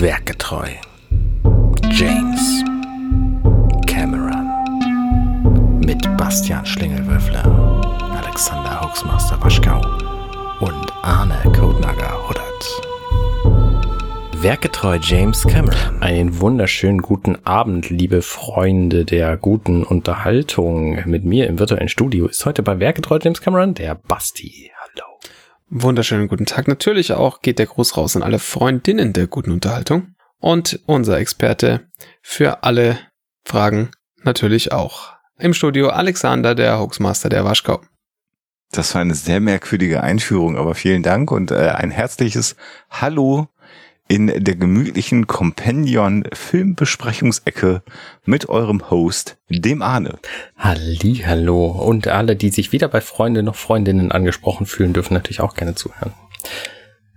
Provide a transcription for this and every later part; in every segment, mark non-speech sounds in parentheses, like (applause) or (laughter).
Werkgetreu. James Cameron. Mit Bastian Schlingelwürfler, Alexander Hoaxmaster Waschkau und Arne Codenager Huddert. Werkgetreu James Cameron. Einen wunderschönen guten Abend, liebe Freunde der guten Unterhaltung. Mit mir im virtuellen Studio ist heute bei Werkgetreu James Cameron der Basti. Wunderschönen guten Tag. Natürlich auch geht der Gruß raus an alle Freundinnen der guten Unterhaltung. Und unser Experte für alle Fragen natürlich auch. Im Studio Alexander, der Hoaxmaster der Waschkau. Das war eine sehr merkwürdige Einführung, aber vielen Dank und äh, ein herzliches Hallo in der gemütlichen Companion Filmbesprechungsecke mit eurem Host, dem Arne. Halli, hallo. Und alle, die sich weder bei Freunde noch Freundinnen angesprochen fühlen, dürfen natürlich auch gerne zuhören.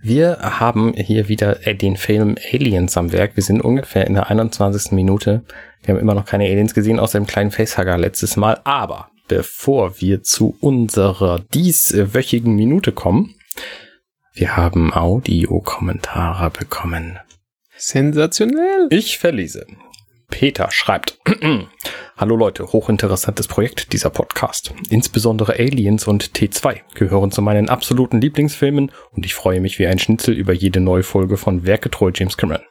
Wir haben hier wieder äh, den Film Aliens am Werk. Wir sind ungefähr in der 21. Minute. Wir haben immer noch keine Aliens gesehen, außer dem kleinen Facehugger letztes Mal. Aber bevor wir zu unserer dieswöchigen Minute kommen, wir haben Audiokommentare bekommen. Sensationell. Ich verlese. Peter schreibt, (clears throat) Hallo Leute, hochinteressantes Projekt dieser Podcast. Insbesondere Aliens und T2 gehören zu meinen absoluten Lieblingsfilmen und ich freue mich wie ein Schnitzel über jede neue Folge von Werketreu James Cameron.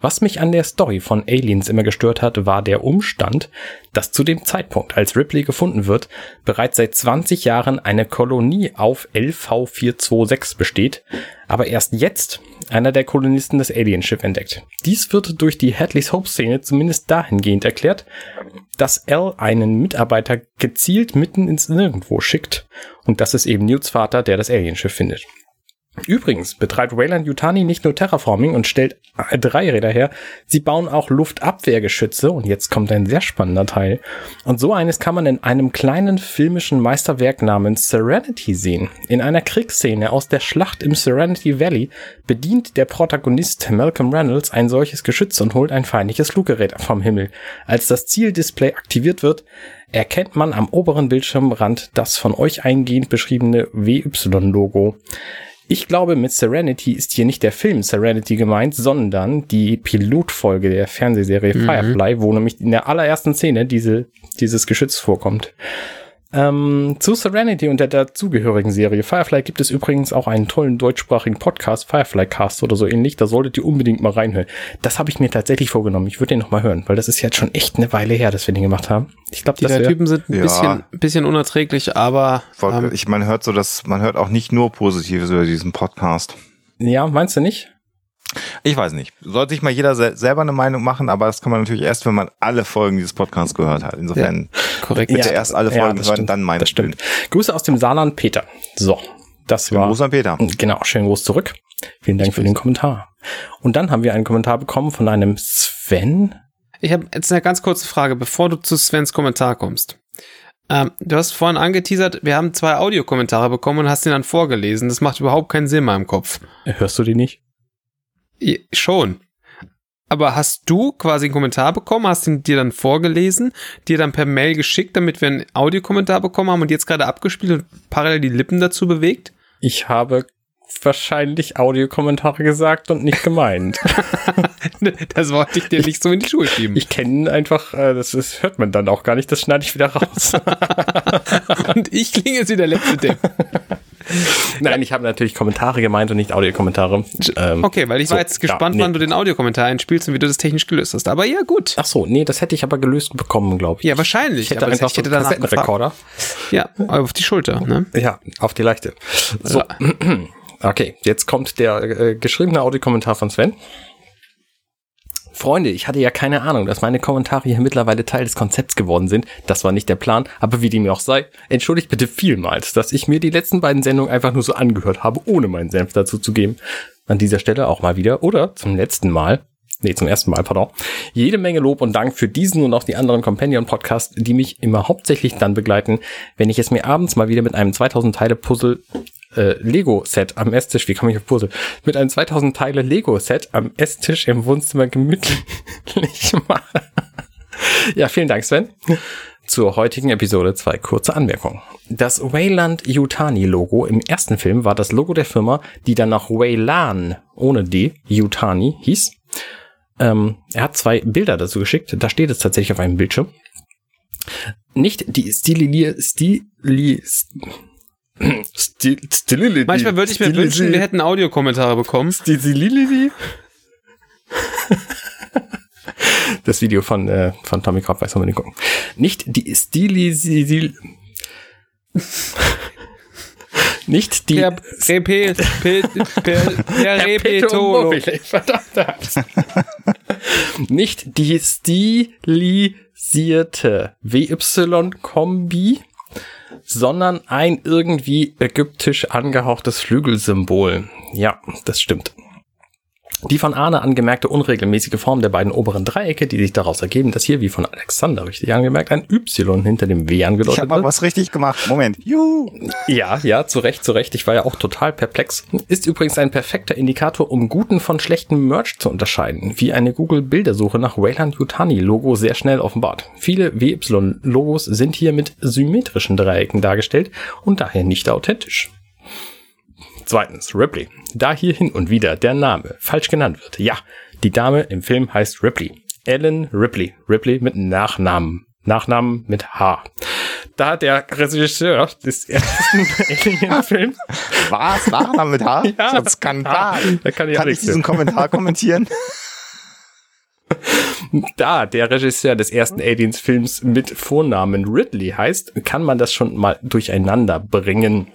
Was mich an der Story von Aliens immer gestört hat, war der Umstand, dass zu dem Zeitpunkt, als Ripley gefunden wird, bereits seit 20 Jahren eine Kolonie auf LV426 besteht, aber erst jetzt einer der Kolonisten das Alienschiff entdeckt. Dies wird durch die Hadley's Hope-Szene zumindest dahingehend erklärt, dass L einen Mitarbeiter gezielt mitten ins Nirgendwo schickt und das ist eben Newts Vater, der das Alienschiff findet. Übrigens betreibt Wayland Yutani nicht nur Terraforming und stellt drei Räder her, sie bauen auch Luftabwehrgeschütze und jetzt kommt ein sehr spannender Teil. Und so eines kann man in einem kleinen filmischen Meisterwerk namens Serenity sehen. In einer Kriegsszene aus der Schlacht im Serenity Valley bedient der Protagonist Malcolm Reynolds ein solches Geschütz und holt ein feindliches Fluggerät vom Himmel. Als das Zieldisplay aktiviert wird, erkennt man am oberen Bildschirmrand das von euch eingehend beschriebene WY-Logo. Ich glaube, mit Serenity ist hier nicht der Film Serenity gemeint, sondern die Pilotfolge der Fernsehserie mhm. Firefly, wo nämlich in der allerersten Szene diese, dieses Geschütz vorkommt. Ähm, zu Serenity und der dazugehörigen Serie Firefly gibt es übrigens auch einen tollen deutschsprachigen Podcast, Firefly Cast oder so ähnlich. Da solltet ihr unbedingt mal reinhören. Das habe ich mir tatsächlich vorgenommen. Ich würde den noch mal hören, weil das ist jetzt schon echt eine Weile her, dass wir den gemacht haben. Ich glaube, die wär, Typen sind ein ja. bisschen, bisschen unerträglich, aber ähm, ich man hört so, dass man hört auch nicht nur Positives über diesen Podcast. Ja, meinst du nicht? Ich weiß nicht. Sollte sich mal jeder se selber eine Meinung machen, aber das kann man natürlich erst, wenn man alle Folgen dieses Podcasts gehört hat. Insofern ja, korrekt. bitte ja, erst alle Folgen ja, hören, stimmt, dann meine Das stimmt. Grüße aus dem Saarland, Peter. So, das schönen war. Gruß an Peter. Genau, schönen Gruß zurück. Vielen Dank für den Kommentar. Und dann haben wir einen Kommentar bekommen von einem Sven. Ich habe jetzt eine ganz kurze Frage, bevor du zu Svens Kommentar kommst. Ähm, du hast vorhin angeteasert, wir haben zwei Audiokommentare bekommen und hast den dann vorgelesen. Das macht überhaupt keinen Sinn in meinem Kopf. Hörst du die nicht? Ja, schon. Aber hast du quasi einen Kommentar bekommen, hast ihn dir dann vorgelesen, dir dann per Mail geschickt, damit wir einen Audiokommentar bekommen haben und jetzt gerade abgespielt und parallel die Lippen dazu bewegt? Ich habe wahrscheinlich Audiokommentare gesagt und nicht gemeint. (laughs) das wollte ich dir nicht so in die Schuhe schieben. Ich kenne einfach, äh, das, das hört man dann auch gar nicht, das schneide ich wieder raus. (laughs) und ich klinge jetzt wie der letzte Depp. (laughs) (laughs) Nein, ich habe natürlich Kommentare gemeint und nicht Audiokommentare. Ähm, okay, weil ich so, war jetzt gespannt, ja, nee. wann du den Audiokommentar einspielst und wie du das technisch gelöst hast. Aber ja, gut. Ach so, nee, das hätte ich aber gelöst bekommen, glaube ich. Ja, wahrscheinlich. Ich hätte einfach ich hätte so einen Rekorder. Ja, auf die Schulter. Ne? Ja, auf die leichte. So. Ja. (clears throat) Okay, jetzt kommt der äh, geschriebene Audiokommentar von Sven. Freunde, ich hatte ja keine Ahnung, dass meine Kommentare hier mittlerweile Teil des Konzepts geworden sind. Das war nicht der Plan, aber wie dem auch sei, entschuldigt bitte vielmals, dass ich mir die letzten beiden Sendungen einfach nur so angehört habe, ohne meinen Senf dazu zu geben. An dieser Stelle auch mal wieder oder zum letzten Mal nee, zum ersten Mal, pardon, jede Menge Lob und Dank für diesen und auch die anderen Companion-Podcasts, die mich immer hauptsächlich dann begleiten, wenn ich es mir abends mal wieder mit einem 2000 Teile Puzzle äh, Lego-Set am Esstisch, wie komme ich auf Puzzle? Mit einem 2000 Teile Lego-Set am Esstisch im Wohnzimmer gemütlich (laughs) mache. ja, vielen Dank, Sven. Zur heutigen Episode zwei kurze Anmerkungen. Das Wayland Yutani Logo im ersten Film war das Logo der Firma, die dann nach Waylan ohne D Yutani hieß Ähm, er hat zwei Bilder dazu geschickt. Da steht es tatsächlich auf einem Bildschirm. Nicht die Stili, Stili, Stil, Stilili. Manchmal würde ich mir wünschen, wir hätten Audiokommentare bekommen. Stilili. Das Video von, äh, von Tommy Krab weiß man nicht gucken. Nicht die Stili, nicht die Per, Repe, Pe, per, per (laughs) Repetolo. Verdammt. (laughs) Nicht die stilisierte WY-Kombi, sondern ein irgendwie ägyptisch angehauchtes Flügelsymbol. Ja, das stimmt. Die von Arne angemerkte unregelmäßige Form der beiden oberen Dreiecke, die sich daraus ergeben, dass hier, wie von Alexander richtig angemerkt, ein Y hinter dem W Ich angedeutet habe mal wird. was richtig gemacht. Moment. Juhu. Ja, ja, zu Recht, zu Recht. Ich war ja auch total perplex. Ist übrigens ein perfekter Indikator, um guten von schlechtem Merch zu unterscheiden, wie eine Google-Bildersuche nach Wayland Yutani-Logo sehr schnell offenbart. Viele WY-Logos sind hier mit symmetrischen Dreiecken dargestellt und daher nicht authentisch. Zweitens, Ripley. Da hier hin und wieder der Name falsch genannt wird. Ja, die Dame im Film heißt Ripley. Ellen Ripley. Ripley mit Nachnamen. Nachnamen mit H. Da der Regisseur des ersten (laughs) Alien-Films Was? Nachname mit H? (laughs) Ja. So ein Skandal. Da kann ich Kann ich diesen. Kommentar kommentieren? (laughs) Da der Regisseur des ersten Aliens-Films mit Vornamen Ridley heißt, kann man das schon mal durcheinander bringen.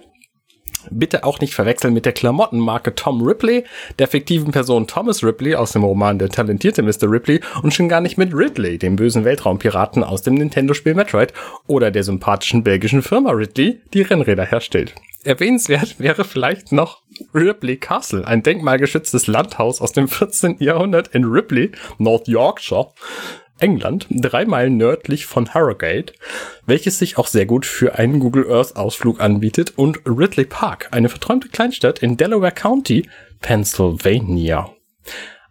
Bitte auch nicht verwechseln mit der Klamottenmarke Tom Ripley, der fiktiven Person Thomas Ripley aus dem Roman Der talentierte Mr. Ripley und schon gar nicht mit Ridley, dem bösen Weltraumpiraten aus dem Nintendo-Spiel Metroid oder der sympathischen belgischen Firma Ridley, die Rennräder herstellt. Erwähnenswert wäre vielleicht noch Ripley Castle, ein denkmalgeschütztes Landhaus aus dem 14. Jahrhundert in Ripley, North Yorkshire, England, drei Meilen nördlich von Harrogate, welches sich auch sehr gut für einen Google Earth Ausflug anbietet, und Ridley Park, eine verträumte Kleinstadt in Delaware County, Pennsylvania.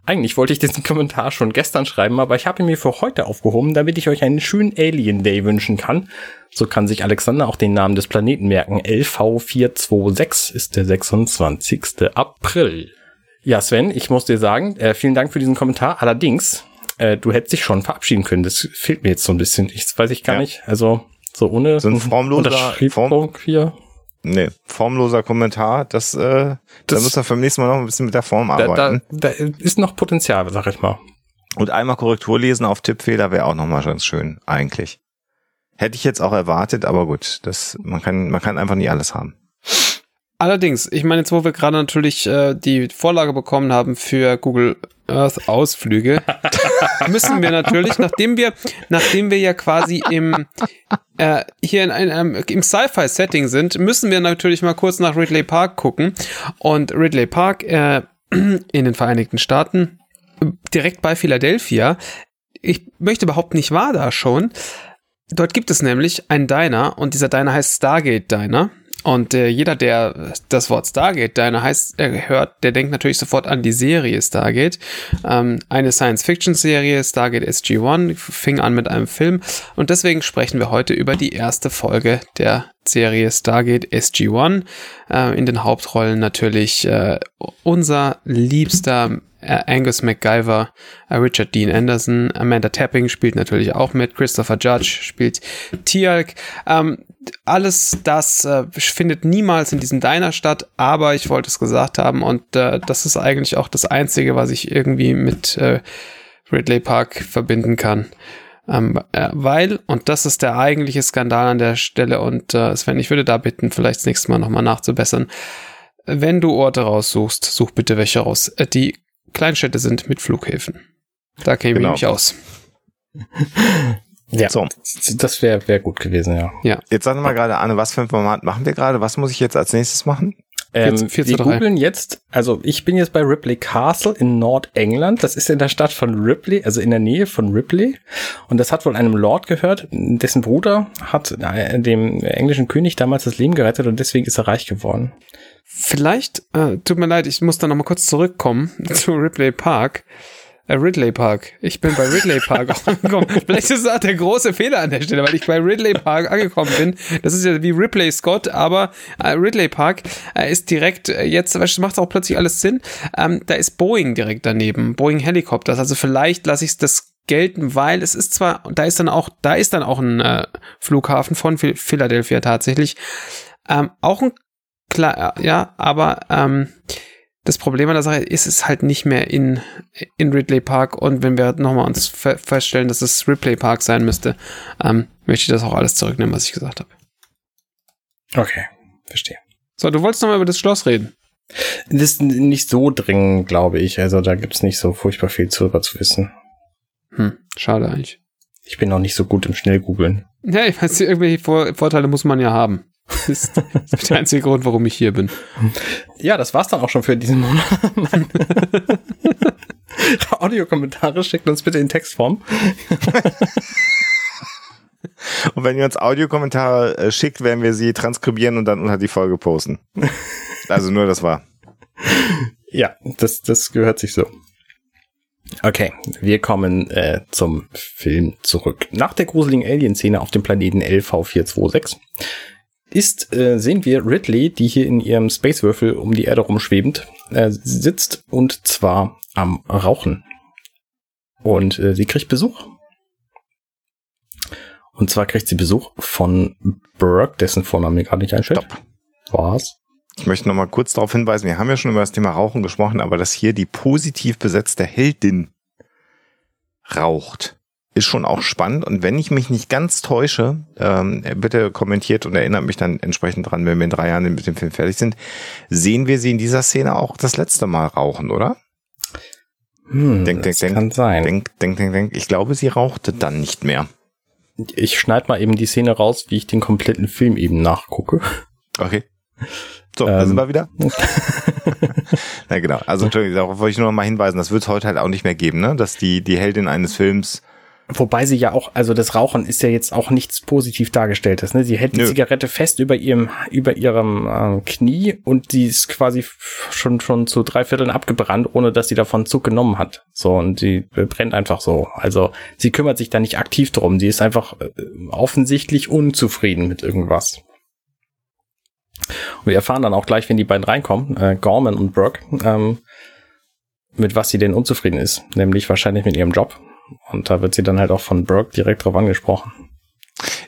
Eigentlich wollte ich diesen Kommentar schon gestern schreiben, aber ich habe ihn mir für heute aufgehoben, damit ich euch einen schönen Alien Day wünschen kann. So kann sich Alexander auch den Namen des Planeten merken. LV426 ist der 26. April. Ja, Sven, ich muss dir sagen, äh, vielen Dank für diesen Kommentar. Allerdings, äh, du hättest dich schon verabschieden können. Das fehlt mir jetzt so ein bisschen. Ich das weiß ich gar Ja. nicht. Also so ohne So ein formloser- Unterschriebung hier. Nee, formloser Kommentar. Das, äh, da Das- müssen wir beim nächsten Mal noch ein bisschen mit der Form Da, da, arbeiten. da ist noch Potenzial, sag ich mal. Und einmal Korrektur lesen auf Tippfehler wäre auch nochmal ganz schön, eigentlich. Hätte ich jetzt auch erwartet, aber gut, das, man kann, man kann einfach nie alles haben. Allerdings, ich meine, jetzt wo wir gerade natürlich äh, die Vorlage bekommen haben für Google Earth Ausflüge, (laughs) (laughs) müssen wir natürlich, nachdem wir, nachdem wir ja quasi im äh, hier in einem im Sci-Fi-Setting sind, müssen wir natürlich mal kurz nach Ridley Park gucken. Und Ridley Park äh, (clears throat) in den Vereinigten Staaten, direkt bei Philadelphia, ich möchte behaupten, ich war da schon. Dort gibt es nämlich einen Diner und dieser Diner heißt Stargate Diner. Und äh, jeder, der das Wort Stargate Diner heißt, äh, hört, der denkt natürlich sofort an die Serie Stargate. Ähm, eine Science-Fiction-Serie, Stargate SG-1, fing an mit einem Film. Und deswegen sprechen wir heute über die erste Folge der Serie Stargate SG-1. Äh, in den Hauptrollen natürlich äh, unser liebster äh, Angus MacGyver, äh, Richard Dean Anderson, Amanda Tapping spielt natürlich auch mit, Christopher Judge spielt Tialk. Ähm, alles das äh, findet niemals in diesem Diner statt, aber ich wollte es gesagt haben und äh, das ist eigentlich auch das Einzige, was ich irgendwie mit äh, Ridley Park verbinden kann. Ähm, äh, weil, und das ist der eigentliche Skandal an der Stelle, und äh, Sven, ich würde da bitten, vielleicht das nächste Mal nochmal nachzubessern. Wenn du Orte raussuchst, such bitte welche raus, äh, die Kleinstädte sind mit Flughäfen. Da käme Genau. ich mich aus. (laughs) Ja, So. das wäre wär gut gewesen, ja. Jetzt sag mal gerade, Anne, was für ein Format machen wir gerade? Was muss ich jetzt als nächstes machen? Ähm, 4 zu- 4 zu wir 3. googeln jetzt, also ich bin jetzt bei Ripley Castle in Nordengland. Das ist in der Stadt von Ripley, also in der Nähe von Ripley. Und das hat wohl einem Lord gehört, dessen Bruder hat äh, dem englischen König damals das Leben gerettet und deswegen ist er reich geworden. Vielleicht, äh, tut mir leid, ich muss da nochmal kurz zurückkommen (laughs) zu Ripley Park. Äh, Ridley Park. Ich bin bei Ridley Park (laughs) angekommen. Vielleicht ist das auch der große Fehler an der Stelle, weil ich bei Ridley Park angekommen bin. Das ist ja wie Ripley Scott, aber äh, Ridley Park äh, ist direkt, jetzt macht auch plötzlich alles Sinn. Ähm, da ist Boeing direkt daneben. Boeing Helicopters. Also vielleicht lasse ich das gelten, weil es ist zwar, da ist dann auch, da ist dann auch ein äh, Flughafen von Philadelphia tatsächlich. Ähm, auch ein klar, ja, aber ähm, das Problem an der Sache ist es halt nicht mehr in, in Ridley Park und wenn wir nochmal uns fe feststellen, dass es Ripley Park sein müsste, ähm, möchte ich das auch alles zurücknehmen, was ich gesagt habe. Okay, verstehe. So, du wolltest nochmal über das Schloss reden. Das ist nicht so dringend, glaube ich. Also da gibt's nicht so furchtbar viel zu, zu wissen. Hm, schade eigentlich. Ich bin auch nicht so gut im Schnellgoogeln. Ja, ich weiß, irgendwelche Vor Vorteile muss man ja haben. (laughs) Das ist, der einzige Grund, warum ich hier bin. Ja, das war's dann auch schon für diesen Monat. (laughs) Audiokommentare schickt uns bitte in Textform. (laughs) Und wenn ihr uns Audiokommentare äh, schickt, werden wir sie transkribieren und dann unter die Folge posten. Also nur das war. Ja, das, das gehört sich so. Okay, wir kommen äh, zum Film zurück. Nach der gruseligen Alien-Szene auf dem Planeten LV426 ist, äh, sehen wir Ridley, die hier in ihrem Spacewürfel um die Erde rumschwebend äh, sitzt und zwar am Rauchen. Und äh, sie kriegt Besuch. Und zwar kriegt sie Besuch von Burke, dessen Vorname mir gerade nicht einstellt. Was? Ich möchte noch mal kurz darauf hinweisen, wir haben ja schon über das Thema Rauchen gesprochen, aber dass hier die positiv besetzte Heldin raucht, ist schon auch spannend. Und wenn ich mich nicht ganz täusche, ähm, bitte kommentiert und erinnert mich dann entsprechend dran, wenn wir in drei Jahren mit dem Film fertig sind, sehen wir sie in dieser Szene auch das letzte Mal rauchen, oder? Hm, denk, denk, das denk, kann sein. Denk, denk, denk, denk. Ich glaube, sie rauchte dann nicht mehr. Ich schneide mal eben die Szene raus, wie ich den kompletten Film eben nachgucke. Okay. So, da sind Ähm. wir wieder. (laughs) Na genau. Also Entschuldigung, darauf wollte ich nur noch mal hinweisen, das wird es heute halt auch nicht mehr geben, ne? Dass die, die Heldin eines Films Wobei sie ja auch, also das Rauchen ist ja jetzt auch nichts positiv dargestelltes. Ne? Sie hält die Nö. Zigarette fest über ihrem, über ihrem äh, Knie und die ist quasi schon schon zu drei Vierteln abgebrannt, ohne dass sie davon Zug genommen hat. So und sie äh, brennt einfach so. Also sie kümmert sich da nicht aktiv drum. Sie ist einfach äh, offensichtlich unzufrieden mit irgendwas. Und wir erfahren dann auch gleich, wenn die beiden reinkommen, äh, Gorman und Brooke, ähm, mit was sie denn unzufrieden ist, nämlich wahrscheinlich mit ihrem Job. Und da wird sie dann halt auch von Burke direkt drauf angesprochen.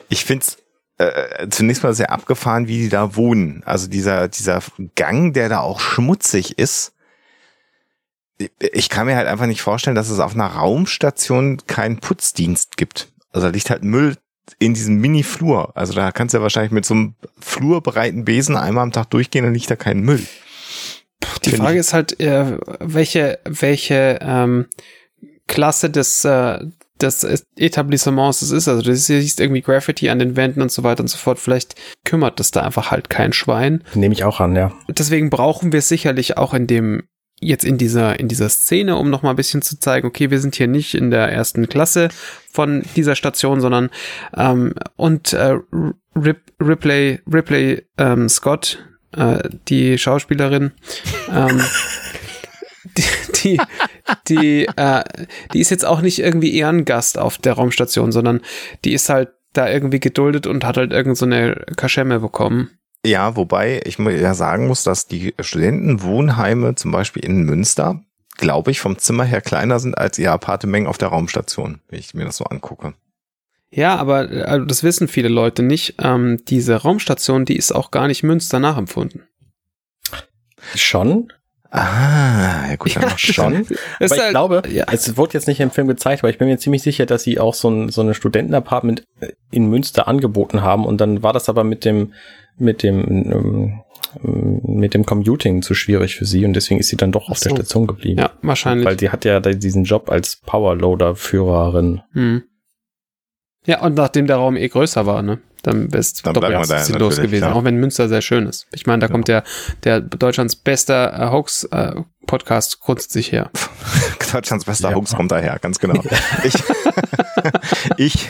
Ich find's äh, zunächst mal sehr abgefahren, wie die da wohnen. Also dieser, dieser Gang, der da auch schmutzig ist. Ich kann mir halt einfach nicht vorstellen, dass es auf einer Raumstation keinen Putzdienst gibt. Also da liegt halt Müll in diesem Mini-Flur. Also da kannst du ja wahrscheinlich mit so einem flurbreiten Besen einmal am Tag durchgehen, dann liegt da kein Müll. Die Find Frage ist halt, äh, welche, welche ähm, Klasse des, äh, des Etablissements es ist. Also du siehst irgendwie Graffiti an den Wänden und so weiter und so fort. Vielleicht kümmert das da einfach halt kein Schwein. Nehme ich auch an, ja. Deswegen brauchen wir sicherlich auch in dem jetzt in dieser in dieser Szene, um noch mal ein bisschen zu zeigen, okay, wir sind hier nicht in der ersten Klasse von dieser Station, sondern ähm, und äh, Rip, Ripley Ripley ähm, Scott, äh, die Schauspielerin, ähm, (laughs) die die die, äh, die ist jetzt auch nicht irgendwie Ehrengast auf der Raumstation, sondern die ist halt da irgendwie geduldet und hat halt irgend so eine Kaschemme bekommen. Ja, wobei ich ja sagen muss, dass die Studentenwohnheime zum Beispiel in Münster, glaube ich, vom Zimmer her kleiner sind als ihr Appartement auf der Raumstation, wenn ich mir das so angucke. Ja, aber also das wissen viele Leute nicht. Ähm, diese Raumstation, die ist auch gar nicht Münster nachempfunden. Schon, Ah, ja gut, dann noch schon. Aber ich halt- glaube, ja. es wurde jetzt nicht im Film gezeigt, aber ich bin mir ziemlich sicher, dass sie auch so ein, so eine Studentenapartment in Münster angeboten haben und dann war das aber mit dem, mit dem, ähm, mit dem Commuting zu schwierig für sie und deswegen ist sie dann doch auf so. der Station geblieben. Ja, wahrscheinlich. Weil sie hat ja diesen Job als Powerloader-Führerin. Hm. Ja, und nachdem der Raum eh größer war, ne? Dann wär's Dann doch da sinnlos gewesen, klar. auch wenn Münster sehr schön ist. Ich meine, da kommt der, der Deutschlands bester äh, Hoax-Podcast grundsätzlich her. (laughs) Deutschlands bester Ja. Hoax kommt daher, ganz genau. (laughs) Ich, (laughs) ich,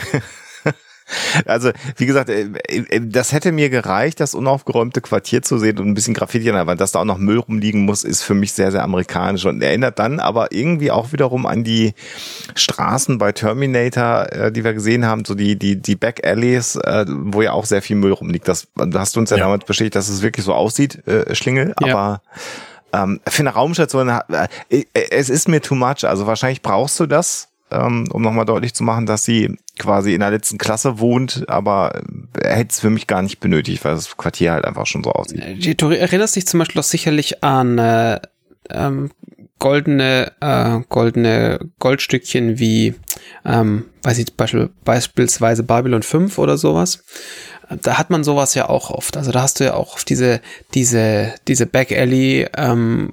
Also, wie gesagt, äh, äh, das hätte mir gereicht, das unaufgeräumte Quartier zu sehen und ein bisschen Graffiti an der Wand. Dass da auch noch Müll rumliegen muss, ist für mich sehr, sehr amerikanisch und erinnert dann aber irgendwie auch wiederum an die Straßen bei Terminator, äh, die wir gesehen haben, so die, die, die Back Alleys, wo ja auch sehr viel Müll rumliegt. Das hast du uns ja, ja. damals bestätigt, dass es wirklich so aussieht, Schlingel, ja. aber ähm, für eine Raumstation, äh, es ist mir too much. Also wahrscheinlich brauchst du das, ähm, um nochmal deutlich zu machen, dass sie quasi in der letzten Klasse wohnt, aber er hätte es für mich gar nicht benötigt, weil das Quartier halt einfach schon so aussieht. Äh, du erinnerst dich zum Beispiel auch sicherlich an äh, ähm, goldene, äh, goldene Goldstückchen wie, ähm, weiß ich, beispielsweise Babylon 5 oder sowas da hat man sowas ja auch oft. Also da hast du ja auch oft diese, diese, diese Back Alley ähm,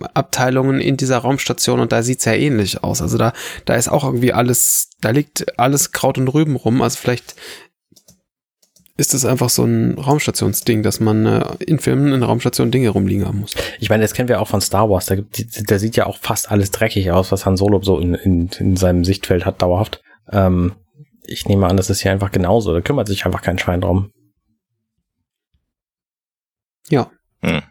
in dieser Raumstation und da sieht's ja ähnlich aus. Also da, da ist auch irgendwie alles, da liegt alles Kraut und Rüben rum. Also vielleicht ist es einfach so ein Raumstationsding, dass man äh, in Filmen in Raumstationen Dinge rumliegen haben muss. Ich meine, das kennen wir auch von Star Wars. Da, gibt, da sieht ja auch fast alles dreckig aus, was Han Solo so in, in, in seinem Sichtfeld hat, dauerhaft. Ähm, ich nehme an, das ist hier einfach genauso. Da kümmert sich einfach kein Schwein drum. Ja. Hm.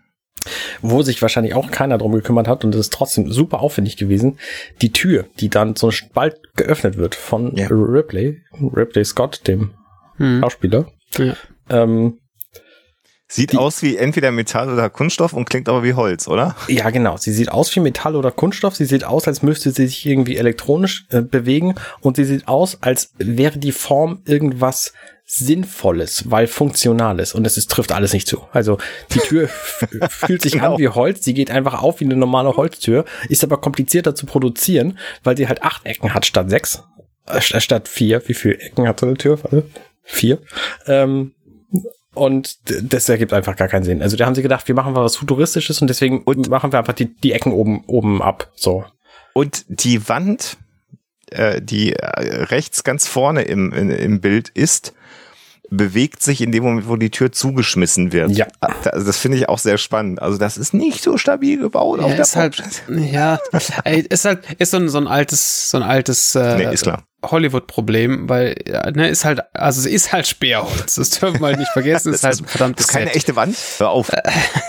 Wo sich wahrscheinlich auch keiner drum gekümmert hat und es ist trotzdem super aufwendig gewesen. Die Tür, die dann so bald geöffnet wird von ja. Ripley, Ripley Scott, dem hm. Schauspieler. Ja. Ähm, Sieht die, aus wie entweder Metall oder Kunststoff und klingt aber wie Holz, oder? Ja, genau. Sie sieht aus wie Metall oder Kunststoff. Sie sieht aus, als müsste sie sich irgendwie elektronisch äh, bewegen. Und sie sieht aus, als wäre die Form irgendwas Sinnvolles, weil Funktionales. Und es ist, trifft alles nicht zu. Also die Tür (laughs) fühlt sich genau. an wie Holz. Sie geht einfach auf wie eine normale Holztür. Ist aber komplizierter zu produzieren, weil sie halt acht Ecken hat statt sechs. Äh, statt vier. Wie viele Ecken hat so eine Tür? Warte. Vier. Ähm, und das ergibt einfach gar keinen Sinn. Also da haben sie gedacht, wir machen was Futuristisches und deswegen und machen wir einfach die, die Ecken oben, oben ab. So. Und die Wand, äh, die äh, rechts ganz vorne im, in, im Bild ist, bewegt sich in dem Moment, wo die Tür zugeschmissen wird. Ja. Also das finde ich auch sehr spannend. Also das ist nicht so stabil gebaut ja, auf der ist halt, Ja, ist halt, ist so ein, so ein altes, so ein altes äh, nee, ist klar. Hollywood-Problem, weil, ne, ist halt, also es ist halt Sperrholz. Das dürfen wir halt nicht vergessen, ist (laughs) halt ein verdammtes Das ist keine Set. echte Wand. Hör auf.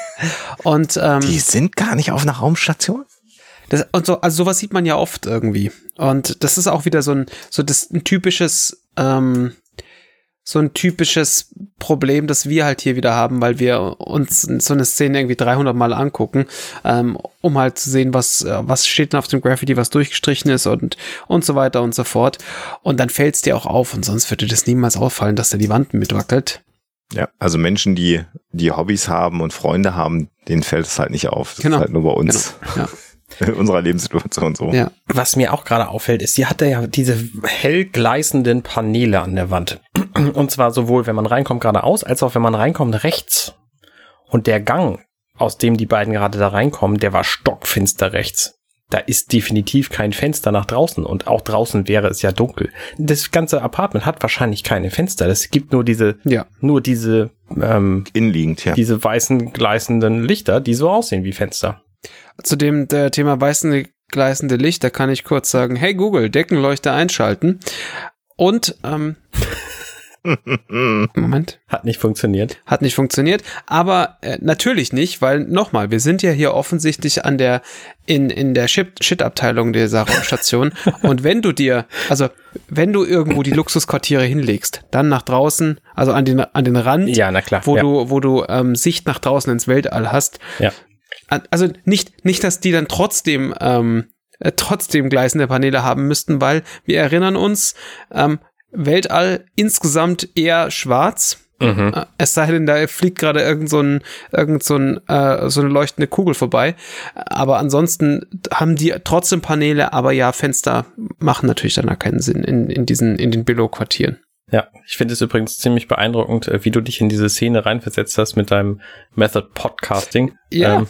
(laughs) Und, ähm, Die sind gar nicht auf einer Raumstation? Das, und so, also sowas sieht man ja oft irgendwie. Und das ist auch wieder so ein, so das, ein typisches, ähm, so ein typisches Problem, das wir halt hier wieder haben, weil wir uns so eine Szene irgendwie 300 Mal angucken, ähm, um halt zu sehen, was, äh, was steht denn auf dem Graffiti, was durchgestrichen ist und, und so weiter und so fort. Und dann fällt es dir auch auf und sonst würde das niemals auffallen, dass da die Wand mitwackelt. Ja, also Menschen, die, die Hobbys haben und Freunde haben, denen fällt es halt nicht auf. Das genau. ist halt nur bei uns. Genau. Ja. (laughs) in unserer Lebenssituation so. Ja. Was mir auch gerade auffällt, ist, sie hatte ja diese hell gleißenden Paneele an der Wand. Und zwar sowohl, wenn man reinkommt, geradeaus, als auch wenn man reinkommt, rechts. Und der Gang, aus dem die beiden gerade da reinkommen, der war stockfinster rechts. Da ist definitiv kein Fenster nach draußen und auch draußen wäre es ja dunkel. Das ganze Apartment hat wahrscheinlich keine Fenster. Es gibt nur diese, ja. nur diese, ähm, innenliegend, ja. Diese weißen gleißenden Lichter, die so aussehen wie Fenster. Zu dem der Thema weißende gleißende Licht, da kann ich kurz sagen, hey Google, Deckenleuchter einschalten. Und ähm, (laughs) Moment. Hat nicht funktioniert. Hat nicht funktioniert, aber äh, natürlich nicht, weil nochmal, wir sind ja hier offensichtlich an der in in der Shit-Abteilung dieser Raumstation (laughs) und wenn du dir, also wenn du irgendwo die Luxusquartiere hinlegst, dann nach draußen, also an den an den Rand, ja, na klar, wo ja. du wo du ähm, Sicht nach draußen ins Weltall hast, ja also nicht, nicht, dass die dann trotzdem, ähm, äh, trotzdem gleißende Paneele haben müssten, weil wir erinnern uns, ähm, Weltall insgesamt eher schwarz. Mhm. Äh, es sei denn, da fliegt gerade irgend so ein, irgend so ein, äh, so eine leuchtende Kugel vorbei. Aber ansonsten haben die trotzdem Paneele, aber ja, Fenster machen natürlich dann auch keinen Sinn in, in diesen, in den Billo-Quartieren. Ja, ich finde es übrigens ziemlich beeindruckend, äh, wie du dich in diese Szene reinversetzt hast mit deinem Method Podcasting. Ja. Ähm,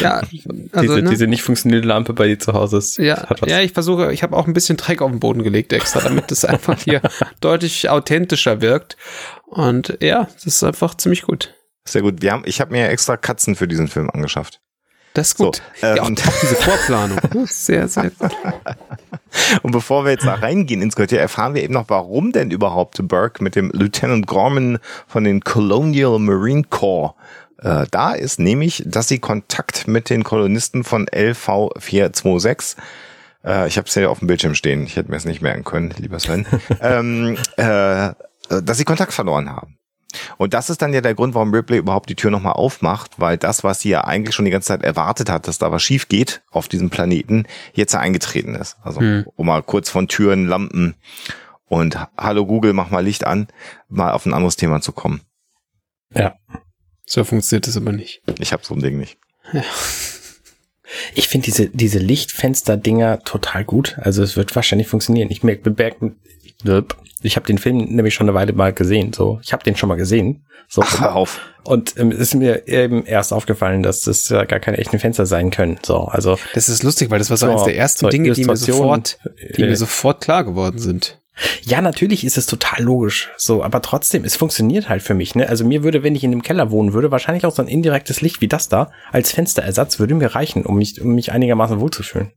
ja, (laughs) also, diese, ne? diese nicht funktionierende Lampe bei dir zu Hause ist. Ja, ja ich versuche, ich habe auch ein bisschen Dreck auf den Boden gelegt extra, damit es einfach hier (laughs) deutlich authentischer wirkt. Und ja, das ist einfach ziemlich gut. Sehr gut. Wir haben, ich habe mir extra Katzen für diesen Film angeschafft. Das ist gut. So, ähm, ja, auch, auch diese Vorplanung. (laughs) sehr, sehr gut. Und bevor wir jetzt da reingehen ins Quartier, erfahren wir eben noch, warum denn überhaupt Burke mit dem Lieutenant Gorman von den Colonial Marine Corps äh, da ist, nämlich, dass sie Kontakt mit den Kolonisten von LV 426 äh, ich habe es ja auf dem Bildschirm stehen, ich hätte mir es nicht merken können, lieber Sven, (laughs) ähm, äh, dass sie Kontakt verloren haben. Und das ist dann ja der Grund, warum Ripley überhaupt die Tür nochmal aufmacht, weil das, was sie ja eigentlich schon die ganze Zeit erwartet hat, dass da was schief geht auf diesem Planeten, jetzt eingetreten ist. Also hm. um mal kurz von Türen, Lampen und Hallo Google, mach mal Licht an, mal auf ein anderes Thema zu kommen. Ja. So funktioniert es aber nicht. Ich habe so ein Ding nicht. Ja. (laughs) Ich finde diese, diese Lichtfenster-Dinger total gut. Also es wird wahrscheinlich funktionieren. Ich merke, ich habe den Film nämlich schon eine Weile mal gesehen. So, ich habe den schon mal gesehen. So, Ach, hör auf. Und ähm, ist mir eben erst aufgefallen, dass das ja gar keine echten Fenster sein können. So, also das ist lustig, weil das war so, so eines der ersten so Dinge, die mir sofort, die äh, mir sofort klar geworden sind. Ja, natürlich ist es total logisch. So, aber trotzdem, es funktioniert halt für mich. Ne? Also mir würde, wenn ich in dem Keller wohnen würde, wahrscheinlich auch so ein indirektes Licht wie das da als Fensterersatz würde mir reichen, um mich, um mich einigermaßen wohlzufühlen.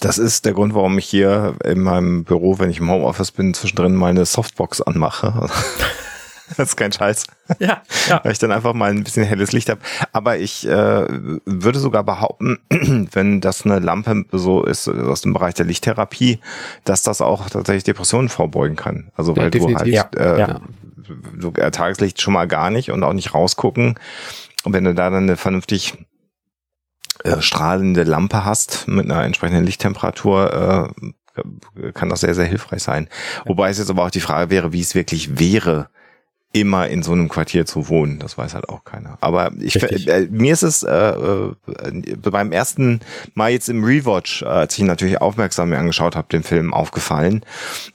Das ist der Grund, warum ich hier in meinem Büro, wenn ich im Homeoffice bin, zwischendrin meine Softbox anmache. (laughs) (laughs) das ist kein Scheiß. Ja, ja. Weil ich dann einfach mal ein bisschen helles Licht habe. Aber ich äh, würde sogar behaupten, (clears throat) wenn das eine Lampe so ist aus dem Bereich der Lichttherapie, dass das auch tatsächlich Depressionen vorbeugen kann. Also weil ja, du halt ja, äh, ja. Du, äh, Tageslicht schon mal gar nicht und auch nicht rausgucken. Und wenn du da dann eine vernünftig äh, strahlende Lampe hast mit einer entsprechenden Lichttemperatur, äh, kann das sehr, sehr hilfreich sein. Wobei es jetzt aber auch die Frage wäre, wie es wirklich wäre, immer in so einem Quartier zu wohnen. Das weiß halt auch keiner. Aber ich, äh, mir ist es äh, äh, beim ersten Mal jetzt im Rewatch, äh, als ich ihn natürlich aufmerksam mir angeschaut habe, den Film aufgefallen.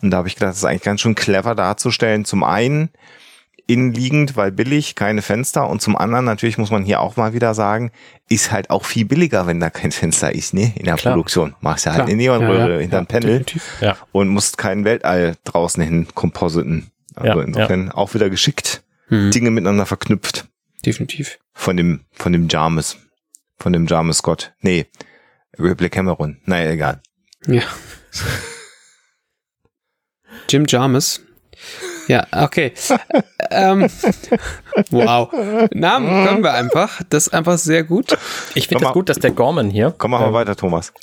Und da habe ich gedacht, das ist eigentlich ganz schön clever darzustellen. Zum einen innenliegend, weil billig, keine Fenster. Und zum anderen, natürlich muss man hier auch mal wieder sagen, ist halt auch viel billiger, wenn da kein Fenster ist, ne? In der Klar. Produktion. Machst ja halt eine Neonröhre ja, ja, hinterm ja, Panel definitiv. ja. und musst kein Weltall draußen hin kompositen. Also ja, insofern ja. auch wieder geschickt. Mhm. Dinge miteinander verknüpft. Definitiv. Von dem, von dem Jarmus. Von dem Jarmus Scott. Nee. Ripley Cameron. Naja, egal. Ja. Jim Jarmus. Ja, okay. (laughs) ähm, wow. Namen können wir einfach. Das ist einfach sehr gut. Ich finde es das gut, dass der Gorman hier. Komm, mal ähm, weiter, Thomas.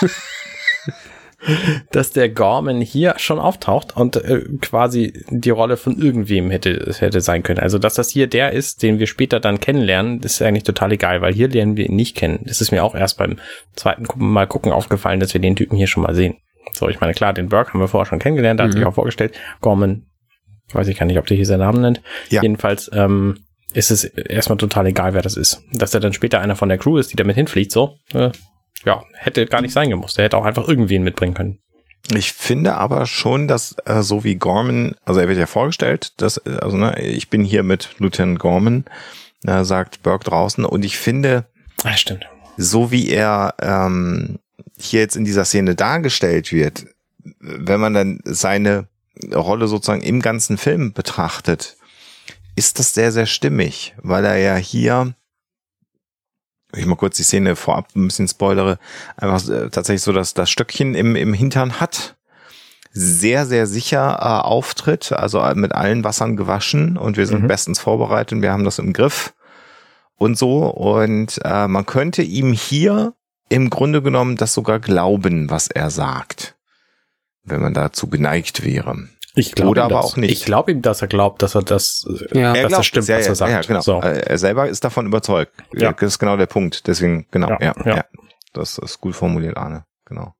(laughs) dass der Gorman hier schon auftaucht und äh, quasi die Rolle von irgendwem hätte, hätte sein können. Also, dass das hier der ist, den wir später dann kennenlernen, ist eigentlich total egal, weil hier lernen wir ihn nicht kennen. Das ist mir auch erst beim zweiten Mal gucken aufgefallen, dass wir den Typen hier schon mal sehen. So, ich meine, klar, den Burke haben wir vorher schon kennengelernt, da mhm. hat sich auch vorgestellt. Gorman, weiß ich gar nicht, ob der hier seinen Namen nennt. Ja. Jedenfalls, ähm, ist es erstmal total egal, wer das ist. Dass er dann später einer von der Crew ist, die damit hinfliegt, so, äh, ja, hätte gar nicht sein gemusst. Er hätte auch einfach irgendwen mitbringen können. Ich finde aber schon, dass äh, so wie Gorman, also er wird ja vorgestellt, dass, äh, also ne, ich bin hier mit Lieutenant Gorman, äh, sagt Burke draußen, und ich finde, ah, stimmt. so wie er ähm, hier jetzt in dieser Szene dargestellt wird, wenn man dann seine Rolle sozusagen im ganzen Film betrachtet, ist das sehr, sehr stimmig, weil er ja hier ich mal kurz die Szene vorab ein bisschen spoilere, einfach äh, tatsächlich so, dass das Stöckchen im, im Hintern hat, sehr, sehr sicher äh, auftritt, also mit allen Wassern gewaschen und wir sind mhm. bestens vorbereitet und wir haben das im Griff und so. Und äh, man könnte ihm hier im Grunde genommen das sogar glauben, was er sagt, wenn man dazu geneigt wäre. Ich glaube Oder aber das. auch nicht. Ich glaube ihm, dass er glaubt, dass er das, ja. dass er das stimmt, ja, was er sagt. Ja, genau. So. Äh, er selber ist davon überzeugt. Ja. Das ist genau der Punkt. Deswegen, genau, ja, ja. ja. Das ist gut formuliert, Arne. Genau.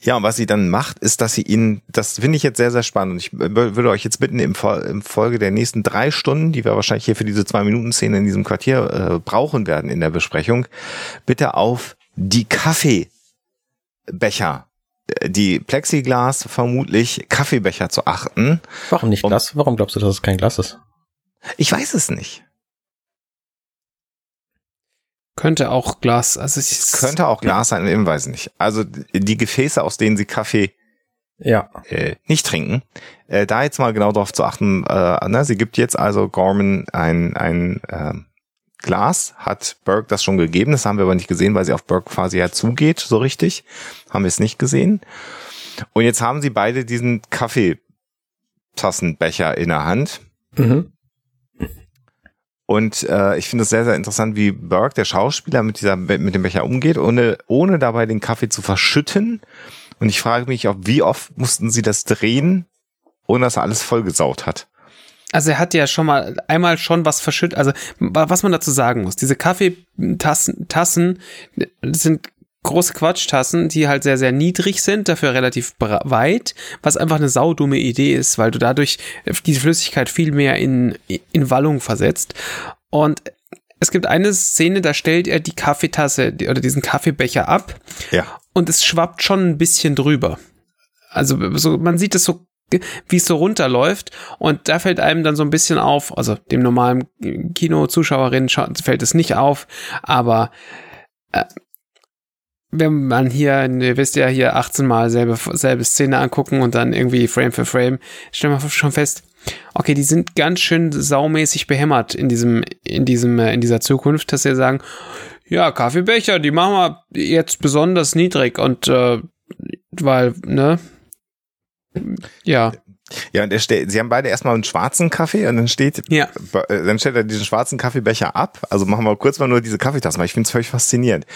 Ja, und was sie dann macht, ist, dass sie ihn, das finde ich jetzt sehr, sehr spannend. Ich würde euch jetzt bitten, im, im Folge der nächsten drei Stunden, die wir wahrscheinlich hier für diese zwei-Minuten-Szene in diesem Quartier äh, brauchen werden in der Besprechung, bitte auf die Kaffeebecher die Plexiglas vermutlich Kaffeebecher zu achten. Warum nicht Glas? Warum glaubst du, dass es kein Glas ist? Ich weiß es nicht. Könnte auch Glas, also es könnte auch Glas sein, ich weiß nicht. Also die Gefäße, aus denen sie Kaffee ja. äh, nicht trinken, äh, da jetzt mal genau darauf zu achten. Äh, ne, sie gibt jetzt also Gorman ein ein äh, Glas hat Burke das schon gegeben. Das haben wir aber nicht gesehen, weil sie auf Burke quasi ja zugeht, so richtig. Haben wir es nicht gesehen. Und jetzt haben sie beide diesen Kaffeetassenbecher in der Hand. Mhm. Und äh, ich finde es sehr, sehr interessant, wie Burke, der Schauspieler, mit, dieser, mit dem Becher umgeht, ohne, ohne dabei den Kaffee zu verschütten. Und ich frage mich auch, wie oft mussten sie das drehen, ohne dass er alles vollgesaut hat. Also er hat ja schon mal einmal schon was verschüttet. Also was man dazu sagen muss, diese Kaffeetassen Tassen sind große Quatschtassen, die halt sehr, sehr niedrig sind, dafür relativ weit, was einfach eine saudumme Idee ist, weil du dadurch diese Flüssigkeit viel mehr in, in Wallung versetzt. Und es gibt eine Szene, da stellt er die Kaffeetasse oder diesen Kaffeebecher ab. Ja. Und es schwappt schon ein bisschen drüber. Also so, man sieht es so wie es so runterläuft. Und da fällt einem dann so ein bisschen auf, also dem normalen Kino-Zuschauerin fällt es nicht auf, aber äh, wenn man hier, ihr wisst ja, hier 18 Mal selbe, selbe Szene angucken und dann irgendwie Frame für Frame, stellen wir schon fest, okay, die sind ganz schön saumäßig behämmert in diesem, in diesem, äh, in dieser Zukunft, dass sie sagen, ja, Kaffeebecher, die machen wir jetzt besonders niedrig und äh, weil, ne? Ja. Ja, und er steht, sie haben beide erstmal einen schwarzen Kaffee und dann steht, ja. Äh, dann stellt er diesen schwarzen Kaffeebecher ab. Also machen wir kurz mal nur diese Kaffeetassen, weil ich finde es völlig faszinierend.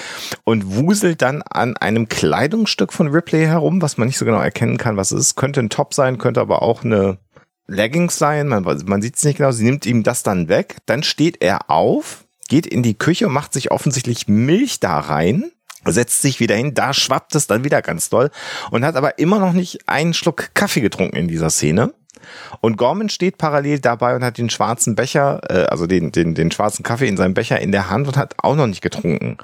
Und wuselt dann an einem Kleidungsstück von Ripley herum, was man nicht so genau erkennen kann, was es ist. Könnte ein Top sein, könnte aber auch eine Leggings sein, man, man sieht es nicht genau. Sie nimmt ihm das dann weg. Dann steht er auf, geht in die Küche und macht sich offensichtlich Milch da rein setzt sich wieder hin, da schwappt es dann wieder ganz doll und hat aber immer noch nicht einen Schluck Kaffee getrunken in dieser Szene. Und Gorman steht parallel dabei und hat den schwarzen Becher, äh, also den, den, den schwarzen Kaffee in seinem Becher in der Hand und hat auch noch nicht getrunken.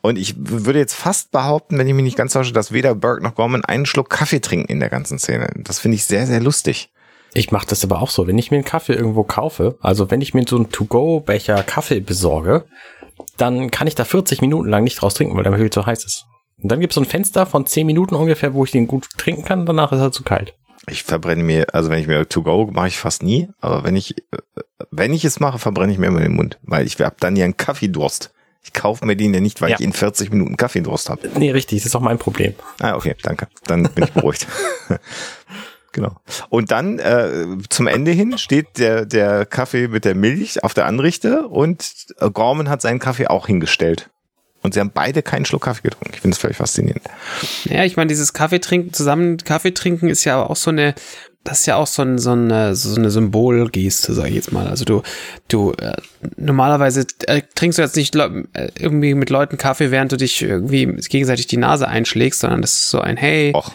Und ich würde jetzt fast behaupten, wenn ich mich nicht ganz täusche, dass weder Burke noch Gorman einen Schluck Kaffee trinken in der ganzen Szene. Das finde ich sehr, sehr lustig. Ich mache das aber auch so. Wenn ich mir einen Kaffee irgendwo kaufe, also wenn ich mir so einen To-Go-Becher Kaffee besorge, dann kann ich da 40 Minuten lang nicht draus trinken, weil der viel zu heiß ist. Und dann gibt es so ein Fenster von 10 Minuten ungefähr, wo ich den gut trinken kann, danach ist er zu kalt. Ich verbrenne mir, also wenn ich mir to go mache ich fast nie, aber wenn ich, wenn ich es mache, verbrenne ich mir immer den Mund, weil ich habe dann ja einen Kaffeedurst. Ich kaufe mir den ja nicht, weil ja. ich in 40 Minuten Kaffeedurst habe. Nee, richtig, das ist auch mein Problem. Ah, okay, danke. Dann bin ich beruhigt. (laughs) Genau. Und dann äh, zum Ende hin steht der, der Kaffee mit der Milch auf der Anrichte und äh, Gorman hat seinen Kaffee auch hingestellt. Und sie haben beide keinen Schluck Kaffee getrunken. Ich finde das völlig faszinierend. Ja, ich meine, dieses Kaffee trinken, zusammen Kaffee trinken ist ja auch so eine, das ist ja auch so, ein, so, eine, so eine Symbolgeste, sag ich jetzt mal. Also du, du äh, normalerweise äh, trinkst du jetzt nicht äh, irgendwie mit Leuten Kaffee, während du dich irgendwie gegenseitig die Nase einschlägst, sondern das ist so ein Hey. Och.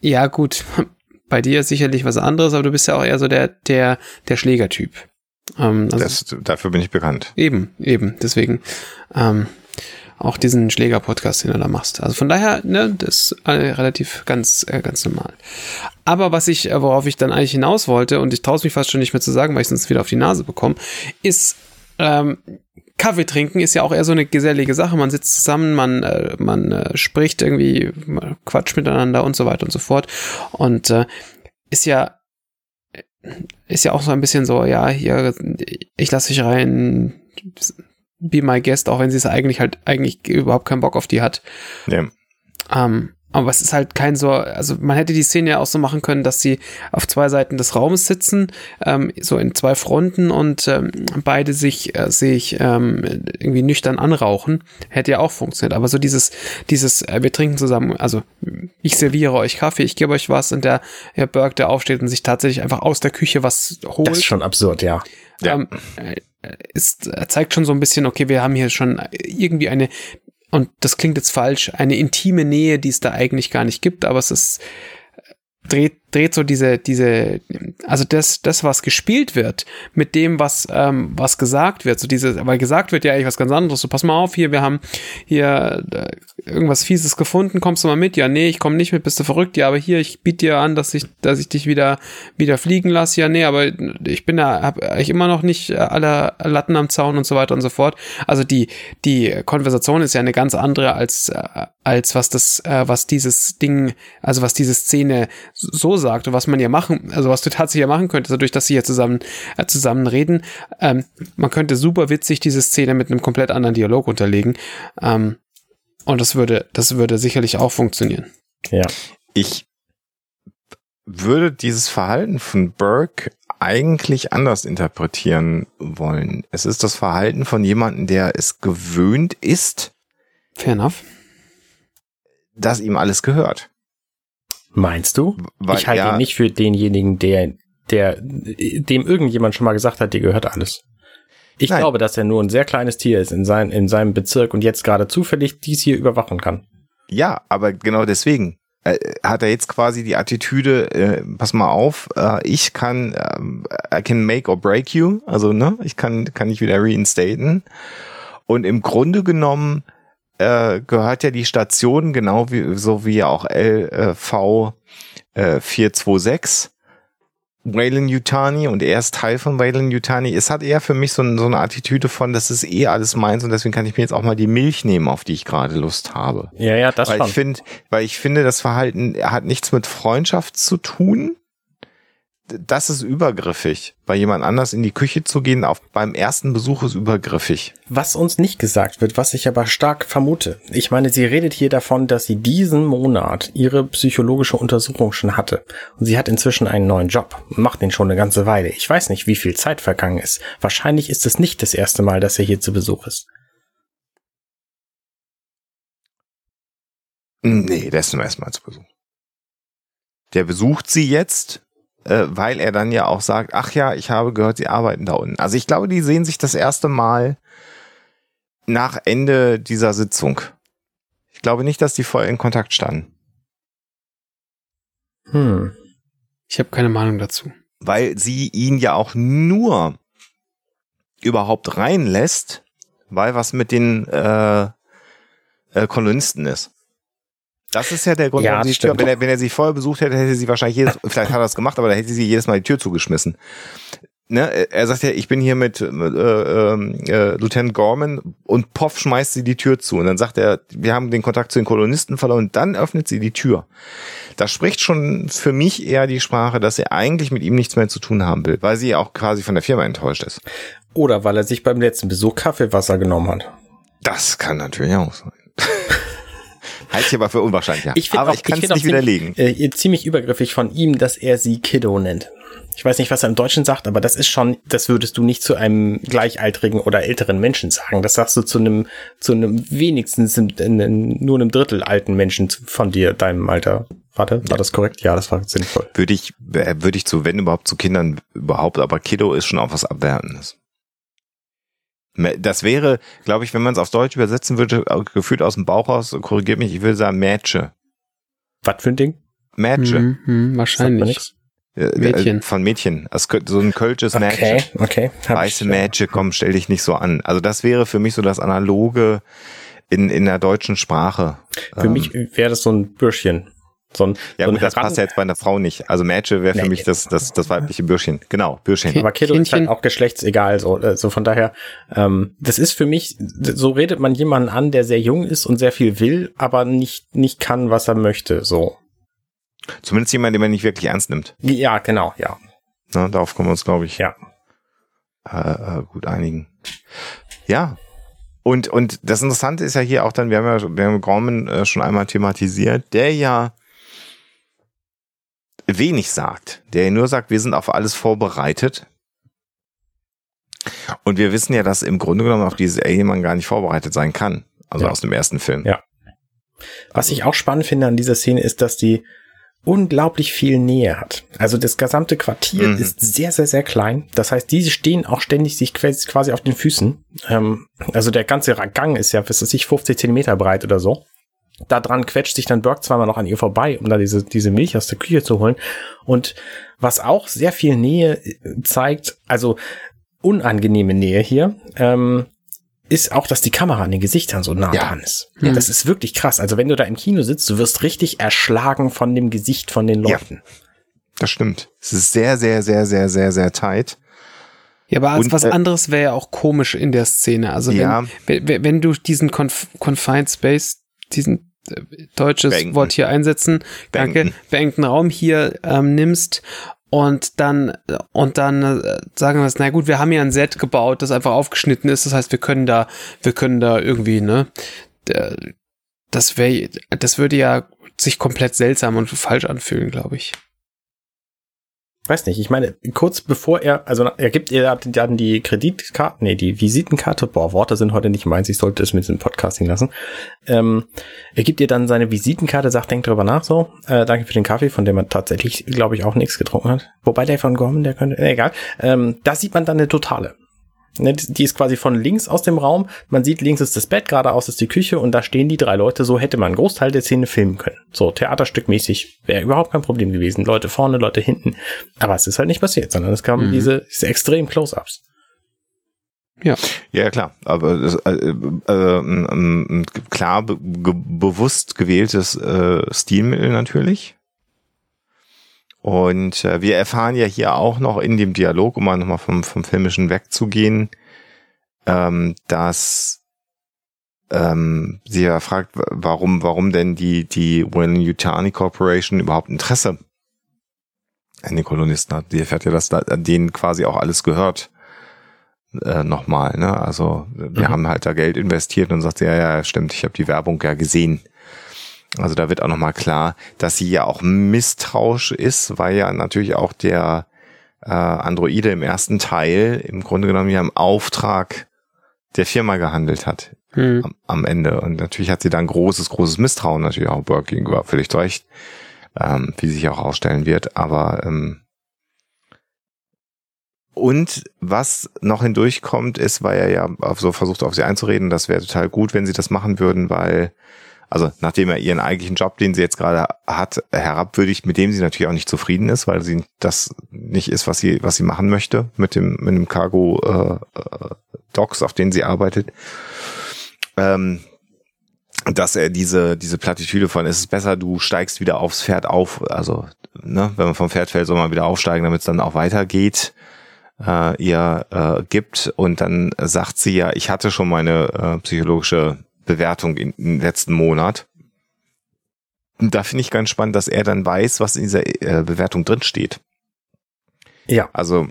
Ja, gut, bei dir ist sicherlich was anderes, aber du bist ja auch eher so der, der, der Schlägertyp. Ähm, also das, dafür bin ich bekannt. Eben, eben. Deswegen ähm, auch diesen Schläger-Podcast, den du da machst. Also von daher, ne, das ist relativ ganz, äh, ganz normal. Aber was ich, äh, worauf ich dann eigentlich hinaus wollte, und ich traue mich fast schon nicht mehr zu sagen, weil ich sonst wieder auf die Nase bekomme, ist, ähm, Kaffee trinken ist ja auch eher so eine gesellige Sache. Man sitzt zusammen, man, äh, man äh, spricht irgendwie, quatscht miteinander und so weiter und so fort. Und äh, ist ja ist ja auch so ein bisschen so, ja, hier, ich lasse dich rein, be my guest, auch wenn sie es eigentlich halt eigentlich überhaupt keinen Bock auf die hat. Ja. Ähm, aber es ist halt kein so, also man hätte die Szene ja auch so machen können, dass sie auf zwei Seiten des Raumes sitzen, ähm, so in zwei Fronten und ähm, beide sich, äh, sich ähm, irgendwie nüchtern anrauchen. Hätte ja auch funktioniert. Aber so dieses, dieses, äh, wir trinken zusammen, also ich serviere euch Kaffee, ich gebe euch was und der Herr Burke, der aufsteht und sich tatsächlich einfach aus der Küche was holt. Das ist schon absurd, ja. ja. Ähm, äh, ist, zeigt schon so ein bisschen, okay, wir haben hier schon irgendwie eine und das klingt jetzt falsch, eine intime Nähe, die es da eigentlich gar nicht gibt, aber es ist dreht, dreht so diese, diese, also das, das, was gespielt wird, mit dem, was, ähm, was gesagt wird, so diese, weil gesagt wird ja eigentlich was ganz anderes. So, pass mal auf, hier, wir haben hier äh, irgendwas Fieses gefunden, kommst du mal mit? Ja, nee, ich komme nicht mit, bist du verrückt? Ja, aber hier, ich biete dir an, dass ich, dass ich dich wieder, wieder fliegen lasse. Ja, nee, aber ich bin da, hab ich immer noch nicht alle Latten am Zaun und so weiter und so fort. Also die, die Konversation ist ja eine ganz andere als, äh, als was das, äh, was dieses Ding, also was diese Szene so sagt und was man ja machen, also was du tatsächlich ja machen könntest, dadurch, dass sie hier zusammen, äh, zusammen reden. Ähm, man könnte super witzig diese Szene mit einem komplett anderen Dialog unterlegen. Ähm, und das würde, das würde sicherlich auch funktionieren. Ja. Ich würde dieses Verhalten von Burke eigentlich anders interpretieren wollen. Es ist das Verhalten von jemandem, der es gewöhnt ist, Fair enough. dass ihm alles gehört. Meinst du? Weil, ich halte ja, ihn nicht für denjenigen, der, der, dem irgendjemand schon mal gesagt hat, dir gehört alles. Ich Nein. glaube, dass er nur ein sehr kleines Tier ist in, sein, in seinem Bezirk und jetzt gerade zufällig dies hier überwachen kann. Ja, aber genau deswegen äh, hat er jetzt quasi die Attitüde, äh, pass mal auf, äh, ich kann, ähm, I can make or break you, also ne, ich kann, kann ich wieder reinstaten. Und im Grunde genommen äh, gehört ja die Station genau wie so wie auch LV äh, 426 Wayland Yutani und er ist Teil von Wayland Yutani. Es hat eher für mich so, ein, so eine Attitüde von, das ist eh alles meins und deswegen kann ich mir jetzt auch mal die Milch nehmen, auf die ich gerade Lust habe. Ja, ja, das weil schon. ich finde, weil ich finde, das Verhalten hat nichts mit Freundschaft zu tun. Das ist übergriffig. Bei jemand anders in die Küche zu gehen, auf, beim ersten Besuch ist übergriffig. Was uns nicht gesagt wird, was ich aber stark vermute. Ich meine, sie redet hier davon, dass sie diesen Monat ihre psychologische Untersuchung schon hatte. Und sie hat inzwischen einen neuen Job macht den schon eine ganze Weile. Ich weiß nicht, wie viel Zeit vergangen ist. Wahrscheinlich ist es nicht das erste Mal, dass er hier zu Besuch ist. Nee, der ist zum ersten Mal zu Besuch. Der besucht sie jetzt, äh, weil er dann ja auch sagt, ach ja, ich habe gehört, sie arbeiten da unten. Also ich glaube, die sehen sich das erste Mal nach Ende dieser Sitzung. Ich glaube nicht, dass die vorher in Kontakt standen. Hm. Ich habe keine Meinung dazu. weil sie ihn ja auch nur überhaupt reinlässt, weil was mit den äh, äh, Kolonisten ist. Das ist ja der Grund, Ja, warum sie die stimmt. Tür, wenn er, wenn er sie vorher besucht hätte, hätte sie wahrscheinlich jedes, vielleicht hat er das gemacht, aber da hätte sie jedes Mal die Tür zugeschmissen. Ne, er sagt ja, ich bin hier mit, mit äh, äh, Lieutenant Gorman und Poff schmeißt sie die Tür zu. Und dann sagt er, wir haben den Kontakt zu den Kolonisten verloren und dann öffnet sie die Tür. Das spricht schon für mich eher die Sprache, dass er eigentlich mit ihm nichts mehr zu tun haben will, weil sie auch quasi von der Firma enttäuscht ist. Oder weil er sich beim letzten Besuch Kaffeewasser genommen hat. Das kann natürlich auch sein. (laughs) Halte ich aber für unwahrscheinlich, ja. Ich find aber auch- ich kann es nicht ziemlich- widerlegen. Äh, ziemlich übergriffig von ihm, dass er sie Kiddo nennt. Ich weiß nicht, was er im Deutschen sagt, aber das ist schon, das würdest du nicht zu einem gleichaltrigen oder älteren Menschen sagen. Das sagst du zu einem, zu einem wenigstens nur einem Drittel alten Menschen von dir, deinem Alter. Warte, war das korrekt? Ja, das war sinnvoll. Würde ich, äh, würde ich zu, wenn überhaupt zu Kindern überhaupt, aber Kiddo ist schon auch was Abwertendes. Das wäre, glaube ich, wenn man es auf Deutsch übersetzen würde, äh, gefühlt aus dem Bauch raus, korrigiert mich, ich will sagen Mädche. Was für ein Ding? Mädche. Mhm, mir wahrscheinlich. nix. Äh, Mädchen. äh, Von Mädchen. So ein kölsches Okay, Mädchen. okay. Hab Weiße Mädchen, komm, stell dich nicht so an. Also das wäre für mich so das Analoge in, in der deutschen Sprache. Für mich wäre das so ein Bürschchen. So ein, Ja so ein gut, das passt ja jetzt bei einer Frau nicht. Also Mädchen wäre für Nee. mich das, das, das weibliche Bürschchen. Genau, Bürschchen. Aber ist Kindchen. halt auch geschlechtsegal, so, äh, so von daher, ähm, das ist für mich, so redet man jemanden an, der sehr jung ist und sehr viel will, aber nicht, nicht kann, was er möchte, so. Zumindest jemand, den man nicht wirklich ernst nimmt. Ja, genau, ja. Ne, darauf können wir uns, glaube ich, Ja. äh, äh, gut einigen. Ja. Und, und das Interessante ist ja hier auch dann, wir haben ja, wir haben Gorman äh, schon einmal thematisiert, der ja wenig sagt, der nur sagt, wir sind auf alles vorbereitet. Und wir wissen ja, dass im Grunde genommen auf dieses Alien gar nicht vorbereitet sein kann. Also Ja. aus dem ersten Film. Ja. Was ich auch spannend finde an dieser Szene ist, dass die unglaublich viel Nähe hat. Also das gesamte Quartier Mhm. ist sehr, sehr, sehr klein. Das heißt, diese stehen auch ständig sich quasi quasi auf den Füßen. Ähm, also der ganze Gang ist ja, was weiß ich, 50 Zentimeter breit oder so. Da dran quetscht sich dann Burke zweimal noch an ihr vorbei, um da diese, diese Milch aus der Küche zu holen. Und was auch sehr viel Nähe äh, zeigt, also unangenehme Nähe hier, ähm, ist auch, dass die Kamera an den Gesichtern so nah Ja. dran ist. Ja, das ist wirklich krass. Also wenn du da im Kino sitzt, du wirst richtig erschlagen von dem Gesicht von den Ja. Leuten. Das stimmt. Es ist sehr, sehr, sehr, sehr, sehr, sehr tight. Ja, aber als Und, was äh, anderes wäre ja auch komisch in der Szene. Also wenn, Ja. wenn, wenn- du diesen Conf Confined Space, diesen deutsches Beengten. Wort hier einsetzen, danke, Beengten. beengten Raum hier ähm, nimmst und dann und dann äh, sagen wir, na gut, wir haben ja ein Set gebaut, das einfach aufgeschnitten ist. Das heißt, wir können da, wir können da irgendwie, ne, das wäre, das würde ja sich komplett seltsam und falsch anfühlen, glaube ich. Weiß nicht, ich meine, kurz bevor er, also er gibt ihr dann die Kreditkarte, nee, die Visitenkarte, boah, Worte sind heute nicht meins, ich sollte es mit dem Podcasting lassen. Ähm, er gibt ihr dann seine Visitenkarte, sagt, denkt drüber nach, so, äh, danke für den Kaffee, von dem er tatsächlich, glaube ich, auch nichts getrunken hat. Wobei der von Gorman, der könnte, egal. Ähm, da sieht man dann eine totale. Ne, die ist quasi von links aus dem Raum. Man sieht, links ist das Bett, geradeaus ist die Küche und da stehen die drei Leute. So hätte man einen Großteil der Szene filmen können. So theaterstückmäßig wäre überhaupt kein Problem gewesen. Leute vorne, Leute hinten. Aber es ist halt nicht passiert, sondern es kamen mhm. diese, diese extremen Close-ups. Ja. Ja, klar. Aber äh, äh, äh, klar be bewusst gewähltes äh, Stilmittel natürlich. Und äh, wir erfahren ja hier auch noch in dem Dialog, um mal nochmal vom, vom Filmischen wegzugehen, ähm, dass ähm, sie ja fragt, warum, warum denn die, die Wayne-Yutani Corporation überhaupt Interesse an den Kolonisten hat. Die erfährt ja, dass da, denen quasi auch alles gehört. Äh, nochmal, ne? Also wir mhm. haben halt da Geld investiert und sagt, ja, ja, stimmt, ich habe die Werbung ja gesehen. Also da wird auch nochmal klar, dass sie ja auch misstrauisch ist, weil ja natürlich auch der äh, Androide im ersten Teil im Grunde genommen ja im Auftrag der Firma gehandelt hat hm. am, am, Ende. Und natürlich hat sie dann großes, großes Misstrauen natürlich auch Burke gegenüber, völlig recht, ähm, wie sich auch ausstellen wird. Aber ähm, und was noch hindurchkommt, ist, weil er ja so versucht, auf sie einzureden, das wäre total gut, wenn sie das machen würden, weil also nachdem er ihren eigentlichen Job, den sie jetzt gerade hat, herabwürdigt, mit dem sie natürlich auch nicht zufrieden ist, weil sie das nicht ist, was sie, was sie machen möchte mit dem, mit dem Cargo äh, Docks, auf denen sie arbeitet. Ähm, dass er diese, diese Plattitüde von, es ist besser, du steigst wieder aufs Pferd auf, also, ne, wenn man vom Pferd fällt, soll man wieder aufsteigen, damit es dann auch weitergeht, äh, ihr äh, gibt. Und dann sagt sie ja, ich hatte schon meine äh, psychologische Bewertung im letzten Monat. Und da finde ich ganz spannend, dass er dann weiß, was in dieser äh, Bewertung drin steht. Ja. Also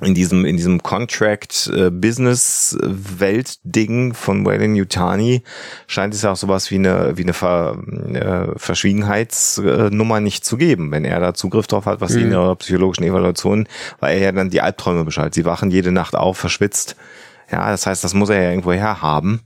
in diesem in diesem Contract äh, Business Welt Ding von Wayland Yutani scheint es ja auch sowas wie eine wie eine Ver, äh, Verschwiegenheitsnummer nicht zu geben, wenn er da Zugriff drauf hat, was mhm. in ihrer psychologischen Evaluation, weil er ja dann die Albträume beschreibt. Sie wachen jede Nacht auf, verschwitzt. Ja, das heißt, das muss er ja irgendwo her haben.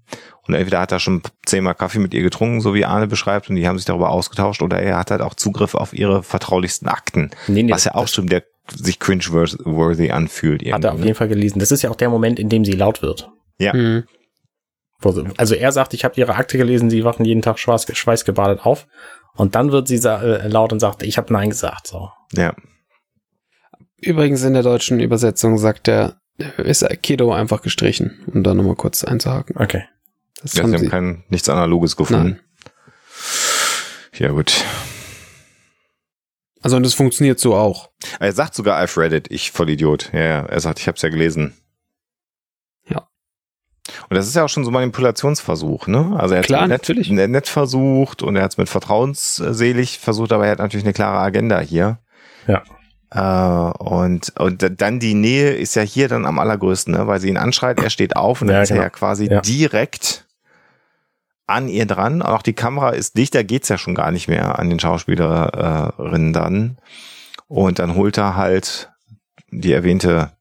Und entweder hat er schon zehnmal Kaffee mit ihr getrunken, so wie Arne beschreibt, und die haben sich darüber ausgetauscht, oder er hat halt auch Zugriff auf ihre vertraulichsten Akten. Nee, nee, was ja auch stimmt, der sich cringe-worthy anfühlt. Hat er auf ne? jeden Fall gelesen. Das ist ja auch der Moment, in dem sie laut wird. Ja. Mhm. Also er sagt, ich habe ihre Akte gelesen, sie wachen jeden Tag schweiß, schweißgebadet auf. Und dann wird sie äh, laut und sagt, ich habe Nein gesagt. So. Ja. Übrigens in der deutschen Übersetzung sagt er, ist Aikido einfach gestrichen, um da nochmal kurz einzuhaken. Okay. Das ja, haben sie haben kein, nichts Analoges gefunden. Nein. Ja, gut. Also und das funktioniert so auch. Er sagt sogar, I've read it, ich voll Idiot. Ja, ja, er sagt, ich habe es ja gelesen. Ja. Und das ist ja auch schon so ein Manipulationsversuch, ne? Also er hat Klar, nett, natürlich. nett versucht und er hat es mit vertrauensselig versucht, aber er hat natürlich eine klare Agenda hier. Ja. Äh, und, und dann die Nähe ist ja hier dann am allergrößten, ne? weil sie ihn anschreit, er steht auf und dann ja, ist genau. er ja quasi ja. direkt an ihr dran. Auch die Kamera ist dicht, da geht's ja schon gar nicht mehr an den Schauspielerinnen dann. Und dann holt er halt die erwähnte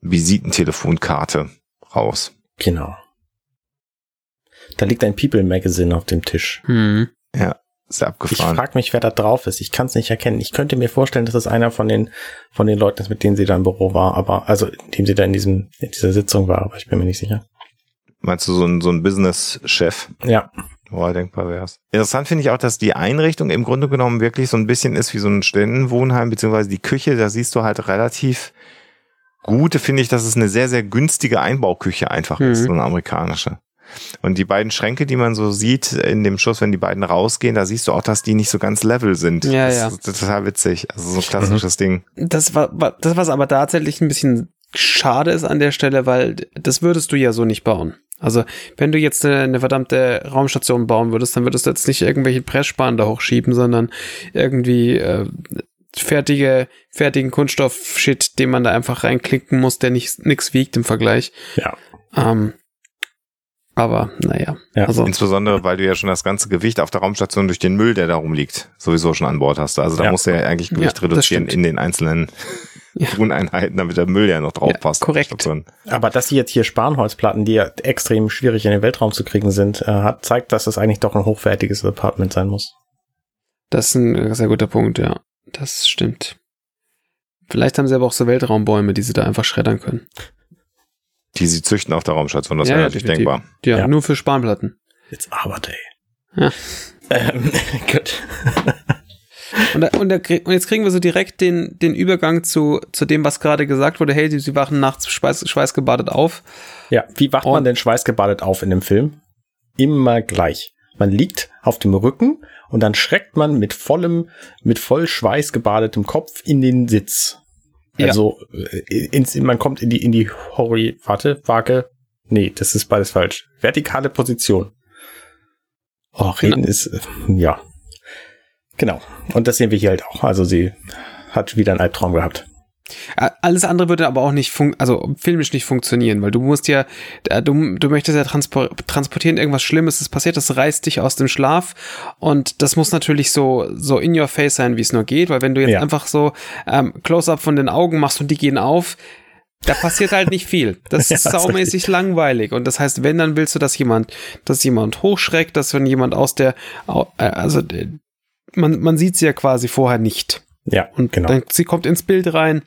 Visitentelefonkarte raus. Genau. Da liegt ein People Magazine auf dem Tisch. Hm. Ja. Ist abgefahren. Ich frage mich, wer da drauf ist. Ich kann es nicht erkennen. Ich könnte mir vorstellen, dass es einer von den von den Leuten ist, mit denen sie da im Büro war, aber also in dem sie da in diesem in dieser Sitzung war, aber ich bin mir nicht sicher. Meinst du so ein so ein Business-Chef? Ja. Boah, denkbar wär's. Interessant finde ich auch, dass die Einrichtung im Grunde genommen wirklich so ein bisschen ist wie so ein Ständenwohnheim, beziehungsweise die Küche, da siehst du halt relativ gute, finde ich, dass es eine sehr, sehr günstige Einbauküche einfach mhm. ist, so eine amerikanische. Und die beiden Schränke, die man so sieht in dem Schuss, wenn die beiden rausgehen, da siehst du auch, dass die nicht so ganz level sind. Ja, das ja. ist total witzig. Also so ein klassisches mhm. Ding. Das war, das was aber tatsächlich ein bisschen schade ist an der Stelle, weil das würdest du ja so nicht bauen. Also, wenn du jetzt eine, eine verdammte Raumstation bauen würdest, dann würdest du jetzt nicht irgendwelche Pressspanen da hochschieben, sondern irgendwie äh, fertige, fertigen Kunststoff-Shit, den man da einfach reinklicken muss, der nicht nix wiegt im Vergleich. Ja. Ähm, Aber naja. Ja. Also, Insbesondere, weil du ja schon das ganze Gewicht auf der Raumstation durch den Müll, der da rumliegt, sowieso schon an Bord hast. Also da Ja. musst du ja eigentlich Gewicht Ja, reduzieren in den einzelnen Ja. Uneinheiten, damit der Müll ja noch drauf Ja, passt. korrekt. Aber dass sie jetzt hier Spanholzplatten, die ja extrem schwierig in den Weltraum zu kriegen sind, äh, hat, zeigt, dass das eigentlich doch ein hochwertiges Apartment sein muss. das ist ein sehr guter Punkt, ja. Das stimmt. Vielleicht haben sie aber auch so Weltraumbäume, die sie da einfach schreddern können. Die sie züchten auf der Raumstation, das Ja, wäre ja, natürlich denkbar. Ja, Ja. nur für Spanplatten. It's our day. Ja. (laughs) Ähm, (laughs) gut. (laughs) Und, da, und, da, und jetzt kriegen wir so direkt den, den Übergang zu, zu dem, was gerade gesagt wurde. Hey, sie, wachen nachts schweiß, schweißgebadet auf. Ja, wie wacht Und- man denn schweißgebadet auf in dem Film? Immer gleich. Man liegt auf dem Rücken und dann schreckt man mit vollem, mit voll Schweiß gebadetem Kopf in den Sitz. Ja. Also äh, ins, man kommt in die in die Hori, warte, Waage. Nee, das ist beides falsch. Vertikale Position. Oh, reden ist äh, ja. Genau. Und das sehen wir hier halt auch. Also sie hat wieder einen Albtraum gehabt. Alles andere würde aber auch nicht fun also filmisch nicht funktionieren, weil du musst ja, du, du möchtest ja transpor transportieren, irgendwas Schlimmes ist passiert, das reißt dich aus dem Schlaf und das muss natürlich so, so in your face sein, wie es nur geht, weil wenn du jetzt Ja. einfach so ähm, Close-up von den Augen machst und die gehen auf, da passiert halt nicht viel. Das (laughs) Ja, ist das ist saumäßig langweilig. Und das heißt, wenn, dann willst du, dass jemand, dass jemand hochschreckt, dass wenn jemand aus der, äh, also man, man sieht sie ja quasi vorher nicht. Ja, Und genau. dann, sie kommt ins Bild rein,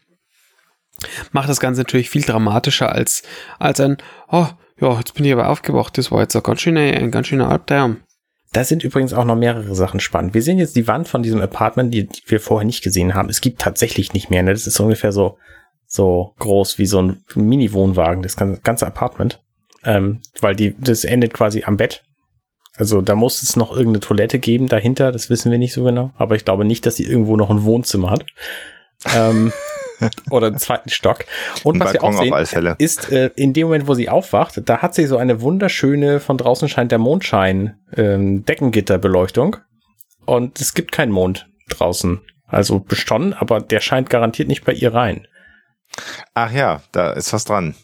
macht das Ganze natürlich viel dramatischer als, als ein, oh, ja, jetzt bin ich aber aufgewacht, das war jetzt ein ganz schöner, ein ganz schöner Albtraum. Da sind übrigens auch noch mehrere Sachen spannend. Wir sehen jetzt die Wand von diesem Apartment, die, die wir vorher nicht gesehen haben. Es gibt tatsächlich nicht mehr. Ne? Das ist ungefähr so, so groß wie so ein Mini-Wohnwagen, das ganze, ganze Apartment. Ähm, weil die, das endet quasi am Bett. Also da muss es noch irgendeine Toilette geben dahinter, das wissen wir nicht so genau. Aber ich glaube nicht, dass sie irgendwo noch ein Wohnzimmer hat. Ähm, (laughs) oder einen zweiten Stock. Und was wir Balkon auch auf sehen, ist äh, in dem Moment, wo sie aufwacht, da hat sie so eine wunderschöne, von draußen scheint der Mondschein, ähm, Deckengitterbeleuchtung. Und es gibt keinen Mond draußen. Also schon, aber der scheint garantiert nicht bei ihr rein. Ach ja, da ist was dran.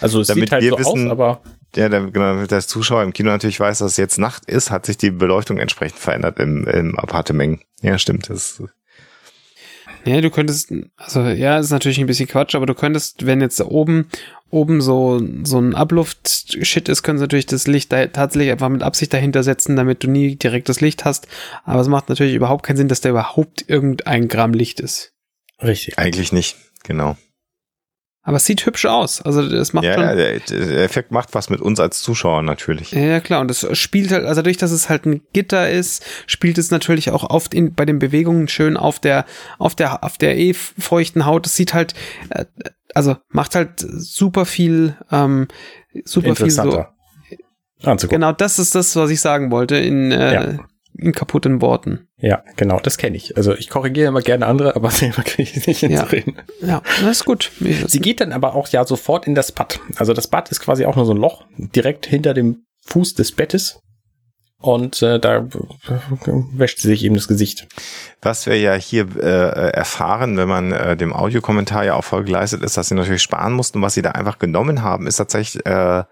Also es Damit sieht halt wir so wissen- aus, aber Ja, der, genau, damit der Zuschauer im Kino natürlich weiß, dass es jetzt Nacht ist, hat sich die Beleuchtung entsprechend verändert im, im Appartement. Ja, stimmt. Das, Ja, du könntest, also ja, ist natürlich ein bisschen Quatsch, aber du könntest, wenn jetzt da oben, oben so, so ein Abluft-Shit ist, könntest du natürlich das Licht da tatsächlich einfach mit Absicht dahinter setzen, damit du nie direkt das Licht hast. Aber es macht natürlich überhaupt keinen Sinn, dass da überhaupt irgendein Gramm Licht ist. richtig. eigentlich nicht, genau. Aber es sieht hübsch aus. Also das macht Ja, schon. ja der, der Effekt macht was mit uns als Zuschauer natürlich. Ja, ja, klar. Und das spielt halt, also dadurch, dass es halt ein Gitter ist, spielt es natürlich auch oft in, bei den Bewegungen schön auf der, auf der, auf der eh feuchten Haut. Es sieht halt, äh, also macht halt super viel, ähm, super viel so. Anzugucken. Genau, das ist das, was ich sagen wollte in, äh, Ja. in kaputten Worten. Ja, genau, das kenne ich. Also ich korrigiere immer gerne andere, aber (laughs) selber kriege ich es nicht Ja. hinzureden. Ja, das ist gut. Sie geht dann aber auch ja sofort in das Bad. Also das Bad ist quasi auch nur so ein Loch direkt hinter dem Fuß des Bettes. Und äh, da wäscht sie sich eben das Gesicht. Was wir ja hier äh, erfahren, wenn man äh, dem Audiokommentar ja auch Folge leistet, ist, dass sie natürlich sparen mussten. Was sie da einfach genommen haben, ist tatsächlich äh,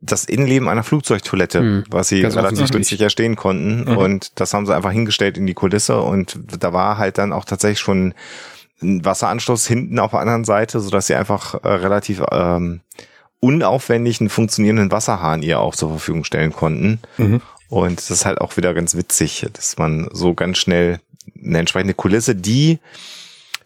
das Innenleben einer Flugzeugtoilette, Hm, was sie ganz relativ günstig erstehen konnten. Mhm. Und das haben sie einfach hingestellt in die Kulisse. Und da war halt dann auch tatsächlich schon ein Wasseranschluss hinten auf der anderen Seite, sodass sie einfach äh, relativ ähm, unaufwendig einen funktionierenden Wasserhahn ihr auch zur Verfügung stellen konnten. Mhm. Und das ist halt auch wieder ganz witzig, dass man so ganz schnell eine entsprechende Kulisse, die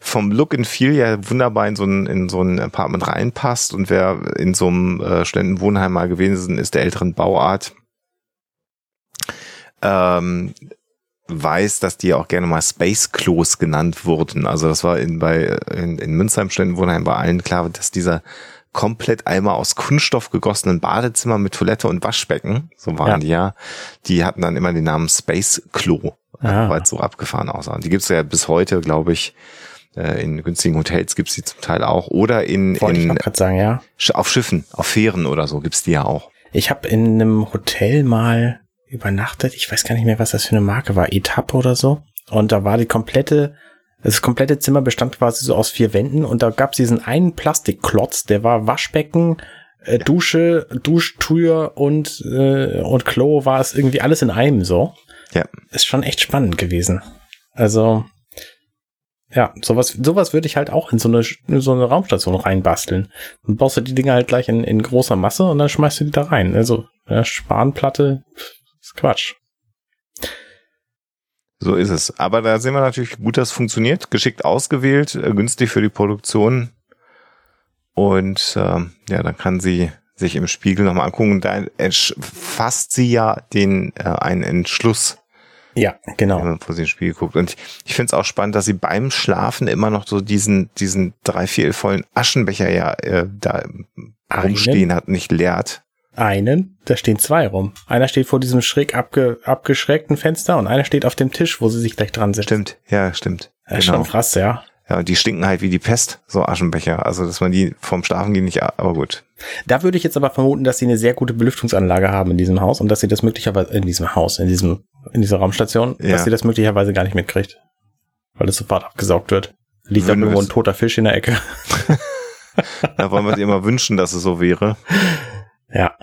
vom Look and Feel ja wunderbar in so ein, in so ein Apartment reinpasst. Und wer in so einem äh, Studentenwohnheim mal gewesen ist, der älteren Bauart, ähm, weiß, dass die auch gerne mal Space Klos genannt wurden. Also das war in, bei, in, in Münster im Studentenwohnheim bei allen klar, dass dieser komplett einmal aus Kunststoff gegossenen Badezimmer mit Toilette und Waschbecken, so waren Ja. die ja, die hatten dann immer den Namen Space Klo, Ah. weil es so abgefahren aussah. Und die gibt's ja bis heute, glaube ich, in günstigen Hotels gibt's die zum Teil auch. Oder in, Wollte in sagen, ja. Auf Schiffen, auf Fähren oder so gibt's die ja auch. Ich habe in einem Hotel mal übernachtet. Ich weiß gar nicht mehr, was das für eine Marke war. Etappe oder so. Und da war die komplette, das komplette Zimmer bestand quasi so aus vier Wänden und da gab es diesen einen Plastikklotz, der war Waschbecken, äh, Dusche, Duschtür und, äh, und Klo war es irgendwie alles in einem so. Ja. Ist schon echt spannend gewesen. Also, ja, sowas, sowas würde ich halt auch in so eine, in so eine Raumstation reinbasteln. Dann baust du die Dinger halt gleich in, in großer Masse und dann schmeißt du die da rein. Also, ja, Spanplatte, ist Quatsch. So ist es. Aber da sehen wir natürlich gut, dass es funktioniert. Geschickt ausgewählt, äh, günstig für die Produktion. Und ähm, ja, dann kann sie sich im Spiegel nochmal angucken. Da fasst sie ja den äh, einen Entschluss, Ja, genau. wenn man vor sich ins Spiegel guckt. Und ich, ich finde es auch spannend, dass sie beim Schlafen immer noch so diesen, diesen drei, vier vollen Aschenbecher ja äh, da rumstehen hat, nicht leert. Einen, da stehen zwei rum. Einer steht vor diesem schräg abge, abgeschrägten Fenster und einer steht auf dem Tisch, wo sie sich gleich dran setzt. Stimmt, ja, stimmt. Das ist schon krass, ja. Ja, und die stinken halt wie die Pest, so Aschenbecher. Also, dass man die vom Schlafen gehen nicht, aber gut. Da würde ich jetzt aber vermuten, dass sie eine sehr gute Belüftungsanlage haben in diesem Haus und dass sie das möglicherweise in diesem Haus, in diesem, in dieser Raumstation, Ja. dass sie das möglicherweise gar nicht mitkriegt. Weil es sofort abgesaugt wird. Liegt da Würden wir irgendwo ein toter Fisch in der Ecke. (laughs) Da wollen wir dir immer wünschen, dass es so wäre. Ja.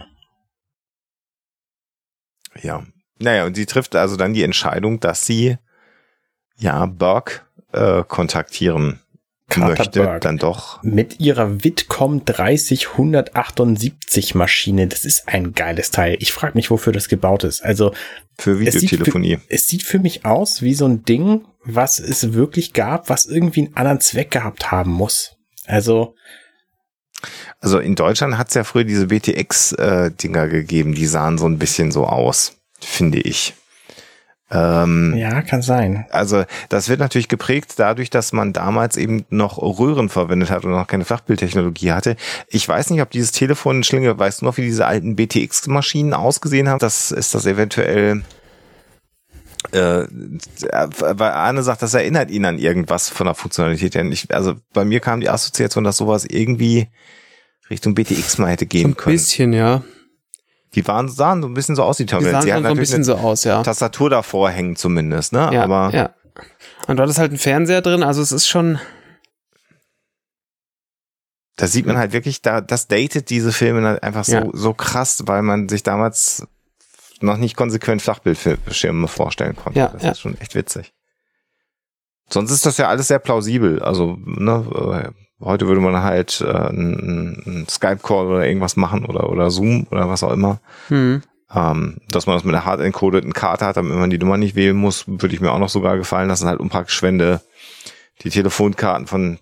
Ja. Naja, und sie trifft also dann die Entscheidung, dass sie ja Burke äh, kontaktieren möchte. Dann doch. Mit ihrer Witcom 30178 Maschine. Das ist ein geiles Teil. Ich frage mich, wofür das gebaut ist. Also, Für Es sieht Videotelefonie. es sieht für mich aus wie so ein Ding, was es wirklich gab, was irgendwie einen anderen Zweck gehabt haben muss. Also, Also in Deutschland hat es ja früher diese BTX-Dinger gegeben, die sahen so ein bisschen so aus, finde ich. Ähm, ja, kann sein. Also das wird natürlich geprägt dadurch, dass man damals eben noch Röhren verwendet hat und noch keine Flachbildtechnologie hatte. Ich weiß nicht, ob dieses Telefon, Schlinge, weißt du noch, wie diese alten BTX-Maschinen ausgesehen haben? Das ist das eventuell. Äh, weil Arne sagt, das erinnert ihn an irgendwas von der Funktionalität. her. Ich, also bei mir kam die Assoziation, dass sowas irgendwie Richtung BTX mal hätte So gehen ein können. bisschen, ja. Die waren, sahen so ein bisschen so aus, die Die Terminals. sahen Die schon hatten so ein bisschen so aus, ja. Tastatur davor hängen zumindest, ne? Ja, Aber ja. Und du hattest halt einen Fernseher drin, also es ist schon, Da sieht man halt wirklich, da, das datet diese Filme halt einfach so, Ja. so krass, weil man sich damals noch nicht konsequent Flachbildschirme vorstellen konnte. Ja, das ja. ist schon echt witzig. Sonst ist das ja alles sehr plausibel. Also, ne, äh, heute würde man halt äh, einen einen Skype-Call oder irgendwas machen oder, oder Zoom oder was auch immer. hm. Ähm, dass man das mit einer hart encodeten Karte hat, damit man die Nummer nicht wählen muss, würde ich mir auch noch sogar gefallen lassen. Halt unpraktisch, wenn du die Telefonkarten von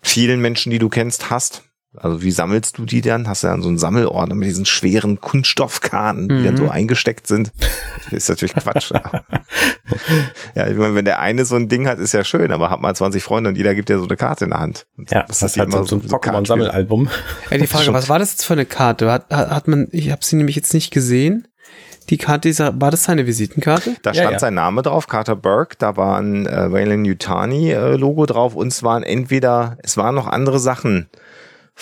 vielen Menschen, die du kennst, hast. Also wie sammelst du die dann? Hast du dann so einen Sammelordner mit diesen schweren Kunststoffkarten, die dann Mhm. so eingesteckt sind? Das ist natürlich Quatsch. (laughs) (laughs) ja, ich meine, wenn der eine so ein Ding hat, ist ja schön, aber hat mal 20 Freunde und jeder gibt dir so eine Karte in der Hand. Ja, das ist halt so, so ein Pokémon-Sammelalbum. Ja, die (laughs) Frage, was war das jetzt für eine Karte? Hat, hat man, ich habe sie nämlich jetzt nicht gesehen. Die Karte, dieser, war das seine Visitenkarte? Da Ja, stand ja. sein Name drauf, Carter Burke, da war ein äh, Wayland Yutani äh, Logo drauf und es waren entweder, es waren noch andere Sachen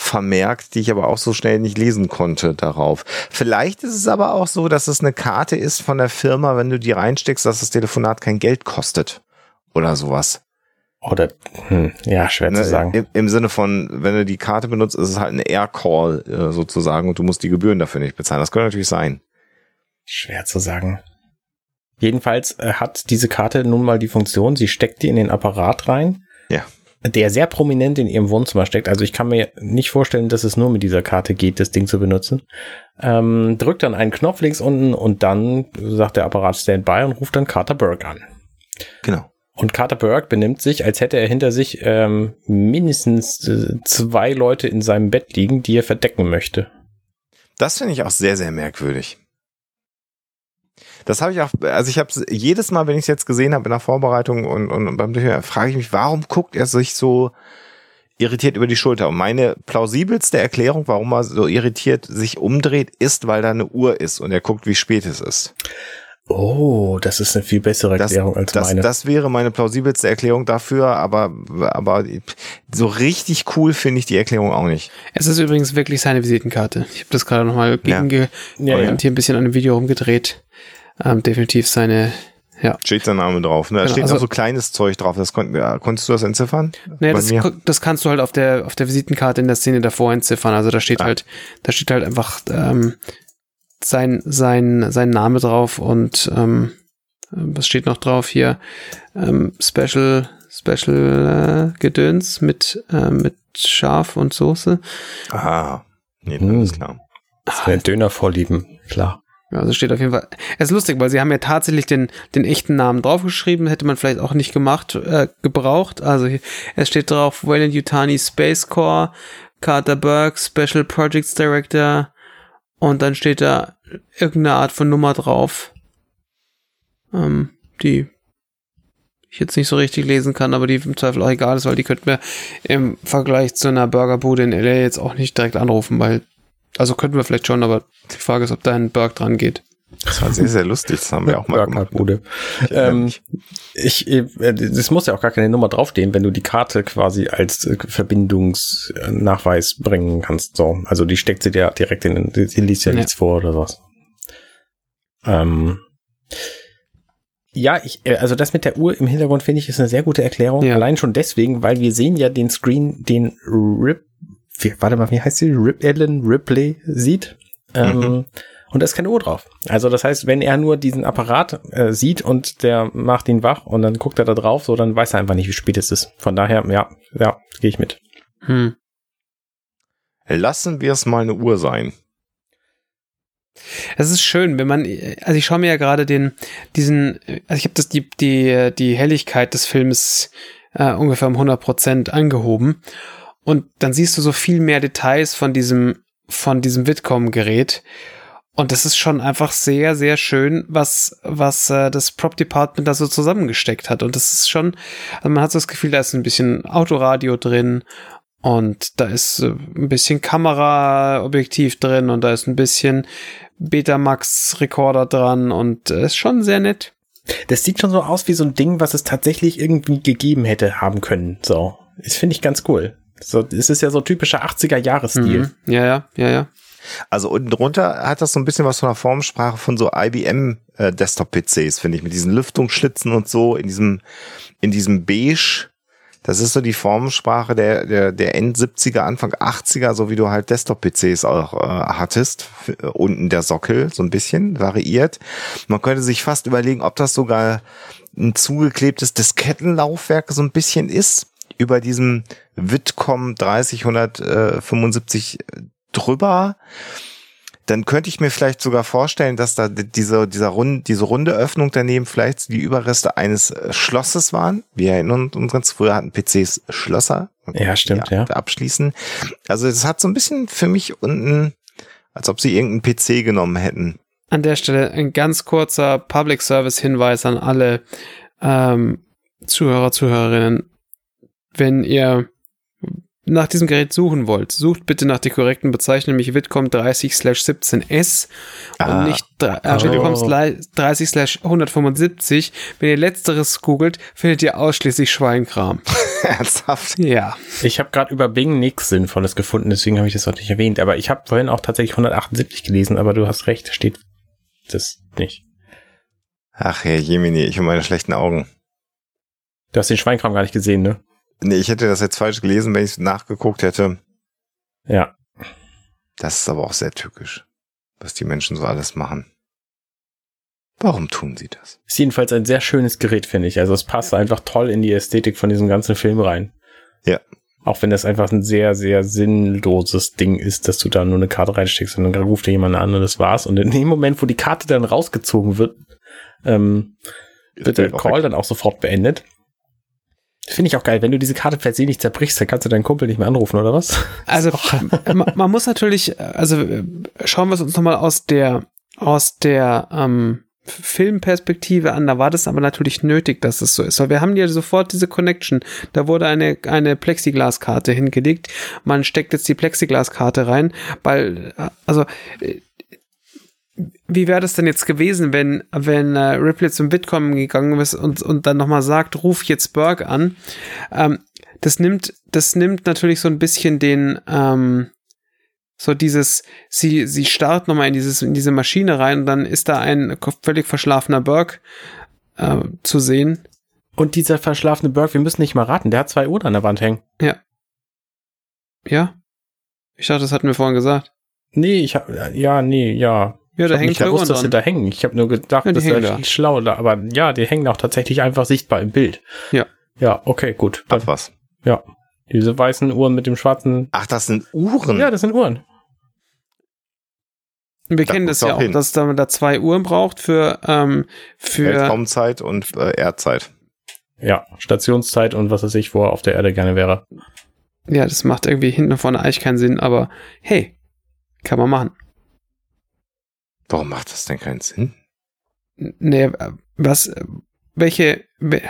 vermerkt, die ich aber auch so schnell nicht lesen konnte darauf. Vielleicht ist es aber auch so, dass es eine Karte ist von der Firma, wenn du die reinsteckst, dass das Telefonat kein Geld kostet oder sowas. Oder, hm, ja, schwer Ne, zu sagen. Im, Im Sinne von, wenn du die Karte benutzt, ist es halt eine Air-Call äh, sozusagen und du musst die Gebühren dafür nicht bezahlen. Das könnte natürlich sein. Schwer zu sagen. Jedenfalls äh, hat diese Karte nun mal die Funktion, sie steckt die in den Apparat rein. Ja. Der sehr prominent in ihrem Wohnzimmer steckt. Also ich kann mir nicht vorstellen, dass es nur mit dieser Karte geht, das Ding zu benutzen. Ähm, drückt dann einen Knopf links unten und dann sagt der Apparat Standby und ruft dann Carter Burke an. Genau. Und Carter Burke benimmt sich, als hätte er hinter sich ähm, mindestens äh, zwei Leute in seinem Bett liegen, die er verdecken möchte. Das finde ich auch sehr, sehr merkwürdig. Das habe ich auch, also ich habe jedes Mal, wenn ich es jetzt gesehen habe in der Vorbereitung und, und beim Durchhören, frage ich mich, warum guckt er sich so irritiert über die Schulter? Und meine plausibelste Erklärung, warum er so irritiert sich umdreht, ist, weil da eine Uhr ist und er guckt, wie spät es ist. Oh, das ist eine viel bessere Das, Erklärung als das, meine. das wäre meine plausibelste Erklärung dafür, aber, aber so richtig cool finde ich die Erklärung auch nicht. Es ist übrigens wirklich seine Visitenkarte. Ich habe das gerade nochmal Ja. gegen Ja, ja. und hier ein bisschen an dem Video rumgedreht. Ähm, definitiv seine Ja. Steht der Name drauf. Ne? Da Genau, steht also- noch so kleines Zeug drauf. Das kon ja, konntest du das entziffern? Nee, das, das kannst du halt auf der, auf der Visitenkarte in der Szene davor entziffern. Also da steht Ah. halt, da steht halt einfach ähm, sein, sein, sein Name drauf und ähm, was steht noch drauf hier? Ähm, Special, Special äh, Gedöns mit, äh, mit Schaf und Soße. Ah, nee, Hm. alles klar. Seine Döner-Vorlieben, klar. Also steht auf jeden Fall. Es ist lustig, weil sie haben ja tatsächlich den, den echten Namen draufgeschrieben, hätte man vielleicht auch nicht gemacht, äh, gebraucht. Also hier, es steht drauf Wayland Yutani Space Corps, Carter Burke, Special Projects Director und dann steht da irgendeine Art von Nummer drauf, ähm, die ich jetzt nicht so richtig lesen kann, aber die im Zweifel auch egal ist, weil die könnten wir im Vergleich zu einer Burgerbude in LA jetzt auch nicht direkt anrufen, weil also könnten wir vielleicht schon, aber die Frage ist, ob da ein Burg dran geht. Das war sehr, sehr lustig. Das haben wir auch mal gemacht. Burgerbude. Ähm, ich, äh, es muss ja auch gar keine Nummer draufstehen, wenn du die Karte quasi als äh, Verbindungsnachweis bringen kannst. So, also die steckt sie dir direkt in, den- die liest ja Ja. nichts vor oder was. Ähm, ja, ich, äh, also das mit der Uhr im Hintergrund finde ich ist eine sehr gute Erklärung. Ja. Allein schon deswegen, weil wir sehen ja den Screen, den Rip, wie, warte mal, wie heißt sie? Rip Ellen Ripley sieht. Ähm, Mhm. und da ist keine Uhr drauf. Also das heißt, wenn er nur diesen Apparat äh, sieht und der macht ihn wach und dann guckt er da drauf, so dann weiß er einfach nicht, wie spät es ist. Von daher, ja, ja, gehe ich mit. Hm. Lassen wir es mal eine Uhr sein. Es ist schön, wenn man, also ich schaue mir ja gerade den, diesen, also ich habe das die die die Helligkeit des Films äh, ungefähr um 100 Prozent angehoben und dann siehst du so viel mehr Details von diesem von diesem Vidcom-Gerät und das ist schon einfach sehr sehr schön, was was äh, das Prop Department da so zusammengesteckt hat und das ist schon, also man hat so das Gefühl, da ist ein bisschen Autoradio drin und da ist äh, ein bisschen Kameraobjektiv drin und da ist ein bisschen Betamax-Rekorder dran und äh, ist schon sehr nett. Das sieht schon so aus wie so ein Ding, was es tatsächlich irgendwie gegeben hätte haben können. So, das finde ich ganz cool. So, es ist ja so typischer 80er-Jahres-Stil. Mhm. Ja, ja, ja, ja. Also unten drunter hat das so ein bisschen was von der Formsprache von so IBM äh, Desktop-PCs, finde ich, mit diesen Lüftungsschlitzen und so in diesem, in diesem Beige. Das ist so die Formensprache der, der, der End 70er, Anfang 80er, so wie du halt Desktop-PCs auch äh, hattest. Äh, Unten der Sockel, so ein bisschen variiert. Man könnte sich fast überlegen, ob das sogar ein zugeklebtes Diskettenlaufwerk so ein bisschen ist. Über diesem Vidcom 30175 drüber dann könnte ich mir vielleicht sogar vorstellen, dass da diese, dieser Rund, diese runde Öffnung daneben vielleicht die Überreste eines äh, Schlosses waren. Wir erinnern uns, früher hatten PCs Schlösser. Ja, stimmt, ja. Abschließen. Also es hat so ein bisschen für mich unten, als ob sie irgendeinen PC genommen hätten. An der Stelle ein ganz kurzer Public Service Hinweis an alle ähm, Zuhörer, Zuhörerinnen. Wenn ihr nach diesem Gerät suchen wollt, sucht bitte nach der korrekten Bezeichnung, nämlich Vidcom 30/17S Ah. und nicht äh, Oh. Vidcom 30/175. Wenn ihr letzteres googelt, findet ihr ausschließlich Schweinkram. (laughs) Ernsthaft? Ja. Ich habe gerade über Bing nichts Sinnvolles gefunden, deswegen habe ich das auch nicht erwähnt. Aber ich habe vorhin auch tatsächlich 178 gelesen, aber du hast recht, steht das nicht. Ach Herr Jemini, ich und meine schlechten Augen. Du hast den Schweinkram gar nicht gesehen, ne? Nee, ich hätte das jetzt falsch gelesen, wenn ich nachgeguckt hätte. Ja. Das ist aber auch sehr tückisch, was die Menschen so alles machen. Warum tun sie das? Ist jedenfalls ein sehr schönes Gerät, finde ich. Also es passt einfach toll in die Ästhetik von diesem ganzen Film rein. Ja. Auch wenn das einfach ein sehr, sehr sinnloses Ding ist, dass du da nur eine Karte reinsteckst und dann ruft dir jemand an und das war's. Und in dem Moment, wo die Karte dann rausgezogen wird, ähm, wird der Call weg. dann auch sofort beendet. Finde ich auch geil. Wenn du diese Karte versehentlich zerbrichst, dann kannst du deinen Kumpel nicht mehr anrufen, oder was? Also (laughs) man, muss natürlich, also schauen wir es uns nochmal aus der aus der ähm, Filmperspektive an, da war das aber natürlich nötig, dass es so ist. Weil wir haben ja sofort diese Connection. Da wurde eine, eine Plexiglaskarte hingelegt. Man steckt jetzt die Plexiglaskarte rein, weil, äh, also, äh, wie wäre das denn jetzt gewesen, wenn, wenn äh, Ripley zum Bitcoin gegangen ist und, und dann nochmal sagt, ruf jetzt Berg an? Ähm, das nimmt, das nimmt natürlich so ein bisschen den, ähm, so dieses, sie, sie starrt nochmal in dieses, in diese Maschine rein und dann ist da ein völlig verschlafener Burke äh, zu sehen. Und dieser verschlafene Burke, wir müssen nicht mal raten, der hat zwei Uhren an der Wand hängen. Ja? Ich dachte, das hatten wir vorhin gesagt. Nee, ich hab, ja, nee, ja. Ja, da ich hängen nicht gewusst, Uhren dass sie da hängen. Ich habe nur gedacht, Ja, das wäre da. schlau. Da, aber ja, die hängen auch tatsächlich einfach sichtbar im Bild. Ja. Ja, okay, gut. Ach was. Ja. Diese weißen Uhren mit dem schwarzen. Ach, das sind Uhren. Ja, das sind Uhren. Wir Da kennen das ja auch auch, hin. dass man da zwei Uhren braucht für, ähm, für Weltraumzeit und äh, Erdzeit. Ja, Stationszeit und was weiß ich, wo er auf der Erde gerne wäre. ja, das macht irgendwie hinten und vorne eigentlich keinen Sinn, aber hey, kann man machen. Warum macht das denn keinen Sinn? Nee, äh, was, äh, welche, we-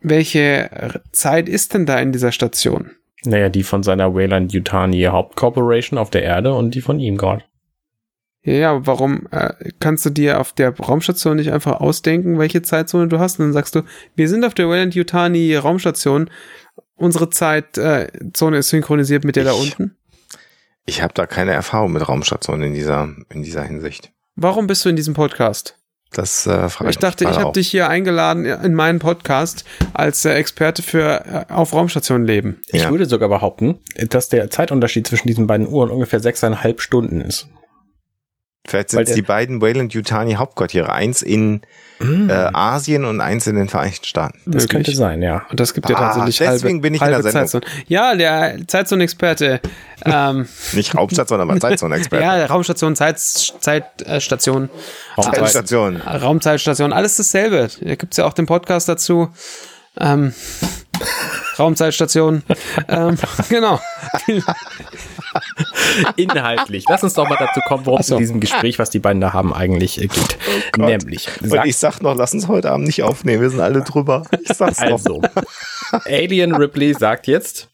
welche Zeit ist denn da in dieser Station? Naja, die von seiner Wayland Yutani Hauptcorporation auf der Erde und die von ihm gerade. Ja, ja, warum äh, kannst du dir auf der Raumstation nicht einfach ausdenken, welche Zeitzone du hast? Und dann sagst du, wir sind auf der Wayland Yutani Raumstation. Unsere Zeitzone äh, ist synchronisiert mit der da Ich- unten. Ich habe da keine Erfahrung mit Raumstationen in dieser, in dieser Hinsicht. Warum bist du in diesem Podcast? Das äh, frage Ich dachte, mich ich habe dich hier eingeladen in meinen Podcast als äh, Experte für äh, auf Raumstationen leben. Ich Ja. würde sogar behaupten, dass der Zeitunterschied zwischen diesen beiden Uhren ungefähr sechseinhalb Stunden ist. Vielleicht weil sind es die beiden Wayland Yutani Hauptquartiere. Eins in Mhm. äh, Asien und eins in den Vereinigten Staaten. das möglich. könnte sein, ja. Und das gibt ja Ah, tatsächlich deswegen halbe, bin ich in halbe der Sendung. Zeitzone. Ja, der Zeitzone-Experte. ähm, (laughs) Nicht Raumstation, aber Zeitzone-Experte. (laughs) ja, Raumstation, Zeit, Zeitstation, Raumzeit- Raumstation. Raumzeitstation, alles dasselbe. Da gibt's ja auch den Podcast dazu. Ähm, Raumzeitstation. (laughs) ähm, genau. (laughs) Inhaltlich. Lass uns doch mal dazu kommen, worum es so. in diesem Gespräch, was die beiden da haben, eigentlich äh, geht. Gott. Nämlich, Und ich sag noch, lass uns heute Abend nicht aufnehmen. Wir sind alle drüber. Ich sag's noch. also, Alien Ripley sagt jetzt,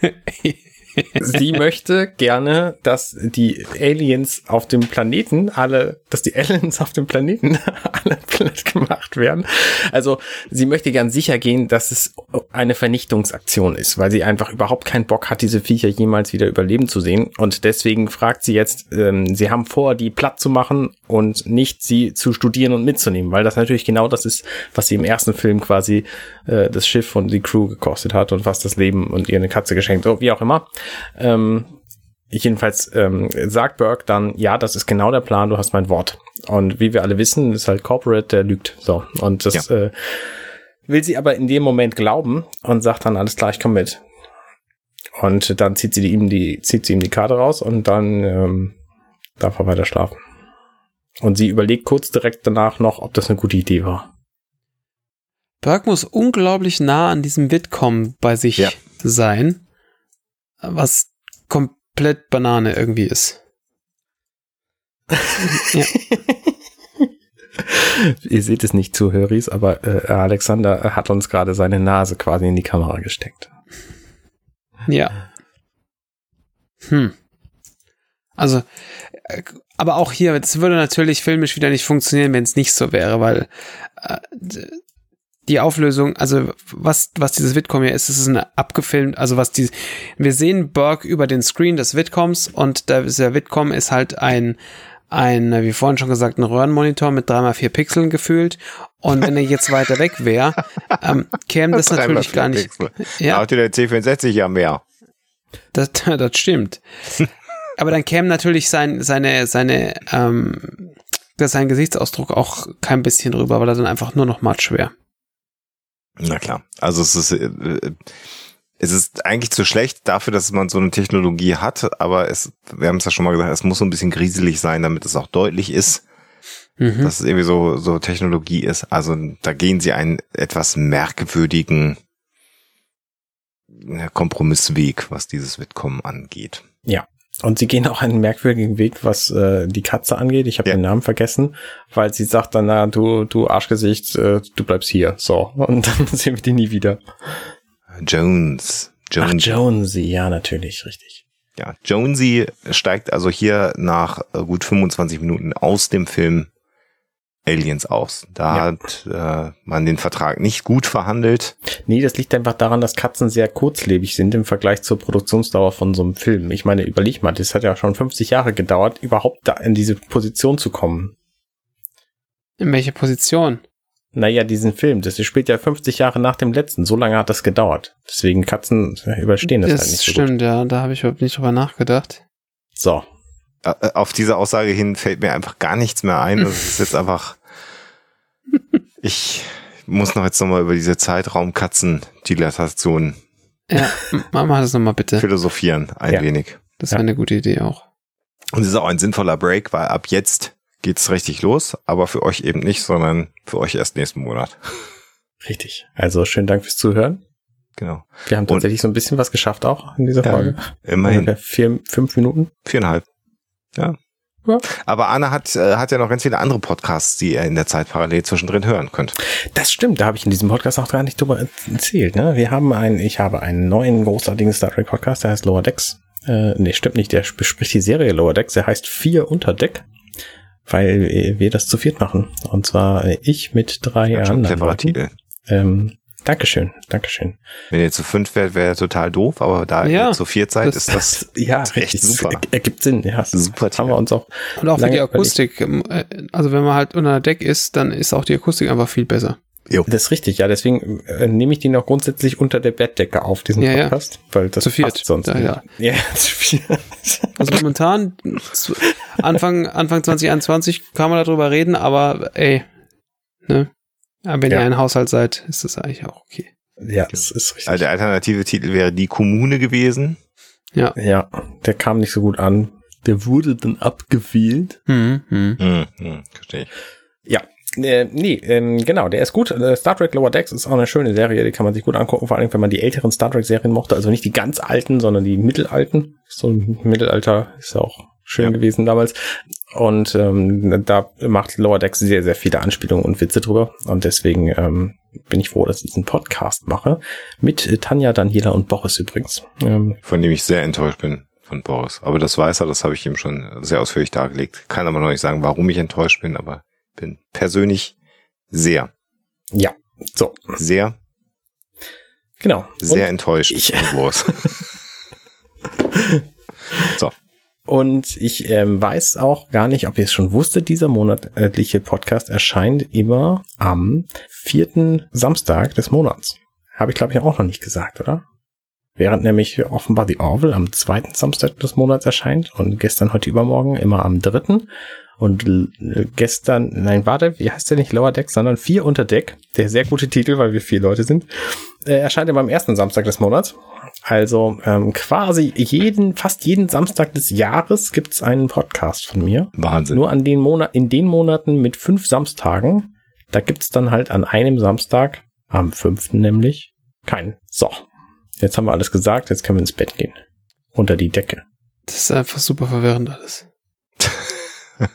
(laughs) sie (laughs) möchte gerne, dass die Aliens auf dem Planeten alle, dass die Aliens auf dem Planeten (laughs) alle platt gemacht werden. Also sie möchte gern sicher gehen, dass es eine Vernichtungsaktion ist, weil sie einfach überhaupt keinen Bock hat, diese Viecher jemals wieder überleben zu sehen. Und deswegen fragt sie jetzt, ähm, sie haben vor, die platt zu machen und nicht sie zu studieren und mitzunehmen, weil das natürlich genau das ist, was sie im ersten Film quasi äh, das Schiff und die Crew gekostet hat und was das Leben und ihr eine Katze geschenkt, oh, wie auch immer. Ähm, jedenfalls ähm, sagt Burke dann, ja, das ist genau der Plan, du hast mein Wort. Und wie wir alle wissen, ist halt Corporate, der lügt. So. Und das äh, will sie aber in dem Moment glauben und sagt dann, alles klar, ich komm mit. Und dann zieht sie ihm die, zieht sie ihm die Karte raus und dann ähm, darf er weiter schlafen. Und sie überlegt kurz direkt danach noch, ob das eine gute Idee war. Burke muss unglaublich nah an diesem Witcom bei sich Ja. sein, was komplett Banane irgendwie ist. (laughs) ja. Ihr seht es nicht, Zuhöris, aber äh, Alexander hat uns gerade seine Nase quasi in die Kamera gesteckt. Ja. Hm. Also, äh, aber auch hier, das würde natürlich filmisch wieder nicht funktionieren, wenn es nicht so wäre, weil äh, die Auflösung, also was, was dieses Vidcom hier ist, es ist eine abgefilmt, also was die, wir sehen Burke über den Screen des Vidcoms und der, der Vidcom ist halt ein, ein, wie vorhin schon gesagt, ein Röhrenmonitor mit 3x4 Pixeln gefühlt. Und wenn er jetzt weiter weg wäre, ähm, käme das (laughs) natürlich gar nicht. Ja. Ja, Hatte der C64 ja mehr. das, (laughs) das stimmt. Aber dann käme natürlich sein, seine, seine, ähm, sein Gesichtsausdruck auch kein bisschen rüber, weil er dann einfach nur noch matsch wäre. Na klar. Also es ist, äh, es ist eigentlich zu schlecht dafür, dass man so eine Technologie hat, aber es, wir haben es ja schon mal gesagt, es muss so ein bisschen grieselig sein, damit es auch deutlich ist, Mhm. dass es irgendwie so, so Technologie ist. Also da gehen sie einen etwas merkwürdigen ja, Kompromissweg, was dieses Witcom angeht. Und sie gehen auch einen merkwürdigen Weg, was äh, die Katze angeht. Ich habe Ja. den Namen vergessen, weil sie sagt dann, na, du, du Arschgesicht, äh, du bleibst hier. So. Und dann (laughs) sehen wir die nie wieder. Jones. Ach, Jones. Jonesy, ja, natürlich, richtig. Ja, Jonesy steigt also hier nach äh, gut 25 Minuten aus dem Film Aliens aus. Da Ja. hat äh, man den Vertrag nicht gut verhandelt. Nee, das liegt einfach daran, dass Katzen sehr kurzlebig sind im Vergleich zur Produktionsdauer von so einem Film. Ich meine, überleg mal, das hat ja schon 50 Jahre gedauert, überhaupt da in diese Position zu kommen. In welcher Position? Naja, diesen Film, das spielt ja 50 Jahre nach dem letzten. So lange hat das gedauert. Deswegen Katzen überstehen das, Das, halt nicht so stimmt, ja. Da habe ich überhaupt nicht drüber nachgedacht. gut. So. Äh, äh, Auf diese Aussage hin fällt mir einfach gar nichts mehr ein. Das (laughs) ist jetzt einfach. Ich muss noch jetzt nochmal über diese Zeitraum-Katzen-Dilatation Ja, mach mal das nochmal bitte. philosophieren, ein Ja. wenig. Das wäre eine gute Idee auch. Und es ist auch ein sinnvoller Break, weil ab jetzt geht's richtig los, aber für euch eben nicht, sondern für euch erst nächsten Monat. Richtig. Also schönen Dank fürs Zuhören. Genau. Wir haben Und- tatsächlich so ein bisschen was geschafft auch in dieser Ja, Folge. Immerhin. Ungefähr vier, fünf Minuten. Viereinhalb. Ja. Ja. Aber Anna hat, äh, hat ja noch ganz viele andere Podcasts, die ihr in der Zeit parallel zwischendrin hören könnt. Das stimmt, da habe ich in diesem Podcast auch gar nicht drüber erzählt. Ne? Wir haben einen, ich habe einen neuen großartigen Star Trek Podcast, der heißt Lower Decks. Äh, nee, stimmt nicht, der bespricht die Serie Lower Decks, der heißt Vier unter Deck, weil wir das zu viert machen. Und zwar ich mit drei schön anderen Leuten. Ähm, Dankeschön, Dankeschön. Wenn ihr zu fünf wärt, wäre total doof, aber da Ja, ihr zu vier seid, das- ist das (laughs) Ja, (laughs) echt richtig, super. er- Ergibt Sinn, ja. Das Super haben wir uns auch. Und auch für die überlegt. Akustik. ähm, äh, Also wenn man halt unter Deck ist, dann ist auch die Akustik einfach viel besser. Das ist richtig, ja. Deswegen äh, nehme ich den auch grundsätzlich unter der Bettdecke auf, diesen Ja, ja. Podcast, weil das Zu viert. passt sonst Ja, nicht. ja. ja, (laughs) zu viert. Also momentan, zu- Anfang, Anfang 2021 kann man darüber reden, aber ey, ne? Ja, wenn Ja. ihr ein Haushalt seid, ist das eigentlich auch okay. Ja, das ist richtig. Also der alternative Titel wäre Die Kommune gewesen. Ja. Ja, der kam nicht so gut an. Der wurde dann abgewählt. Hm, hm. Hm, hm, verstehe ich. Ja, äh, nee, ähm, genau, der ist gut. Äh, Star Trek Lower Decks ist auch eine schöne Serie, die kann man sich gut angucken, vor allem wenn man die älteren Star Trek Serien mochte, also nicht die ganz alten, sondern die mittelalten. So ein Mittelalter ist ja auch schön Ja. gewesen damals. Und ähm, da macht Lower Decks sehr, sehr viele Anspielungen und Witze drüber. Und deswegen ähm, bin ich froh, dass ich diesen Podcast mache. Mit Tanja, Daniela und Boris übrigens. Ähm, Von dem ich sehr enttäuscht bin von Boris. Aber das weiß er, das habe ich ihm schon sehr ausführlich dargelegt. Kann aber noch nicht sagen, warum ich enttäuscht bin, aber bin persönlich sehr, ja, so, sehr, genau. sehr enttäuscht ich- von Boris. (laughs) so. Und ich ähm, weiß auch gar nicht, ob ihr es schon wusstet, dieser monatliche Podcast erscheint immer am vierten Samstag des Monats. Habe ich, glaube ich, auch noch nicht gesagt, oder? Während nämlich offenbar The Orville am zweiten Samstag des Monats erscheint und gestern, heute, übermorgen immer am dritten. Und l- gestern, nein, warte, wie heißt der nicht Lower Deck, sondern Vier unter Deck, der sehr gute Titel, weil wir vier Leute sind, äh, erscheint immer am ersten Samstag des Monats. Also ähm, quasi jeden, fast jeden Samstag des Jahres gibt's einen Podcast von mir. Wahnsinn. Nur an den Monat, in den Monaten mit fünf Samstagen, da gibt's dann halt an einem Samstag, am fünften nämlich, keinen. So, jetzt haben wir alles gesagt, jetzt können wir ins Bett gehen. Unter die Decke. Das ist einfach super verwirrend alles. (laughs)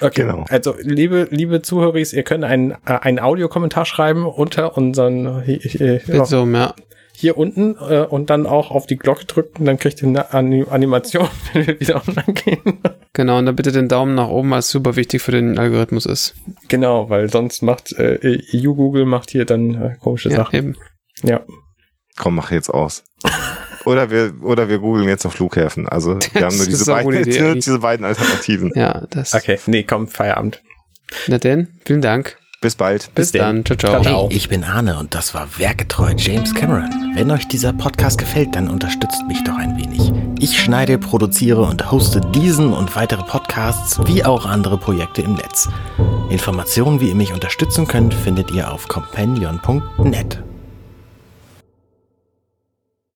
Okay, Genau. Also, liebe, liebe Zuhörer, ihr könnt einen, äh, einen Audiokommentar schreiben unter unseren, äh, äh, ja, So, ja. hier unten äh, und dann auch auf die Glocke drücken, dann kriegt ihr eine Anim- Animation, (laughs) wenn wir wieder online gehen. Genau, und dann bitte den Daumen nach oben, was super wichtig für den Algorithmus ist. genau, weil sonst macht äh, EU Google macht hier dann äh, komische Ja, Sachen. eben. Ja. Komm, mach jetzt aus. Oder wir, oder wir googeln jetzt noch Flughäfen. Also (laughs) wir haben nur diese beiden, (laughs) Idee diese, beiden Alternativen. Ja, das. Okay, nee, komm, Feierabend. Na denn, vielen Dank. Bis bald. Bis, Bis dann. Ciao, ciao. Ciao. Hey, ich bin Arne und das war Werketreu James Cameron. Wenn euch dieser Podcast gefällt, dann unterstützt mich doch ein wenig. Ich schneide, produziere und hoste diesen und weitere Podcasts wie auch andere Projekte im Netz. Informationen, wie ihr mich unterstützen könnt, findet ihr auf companion.net.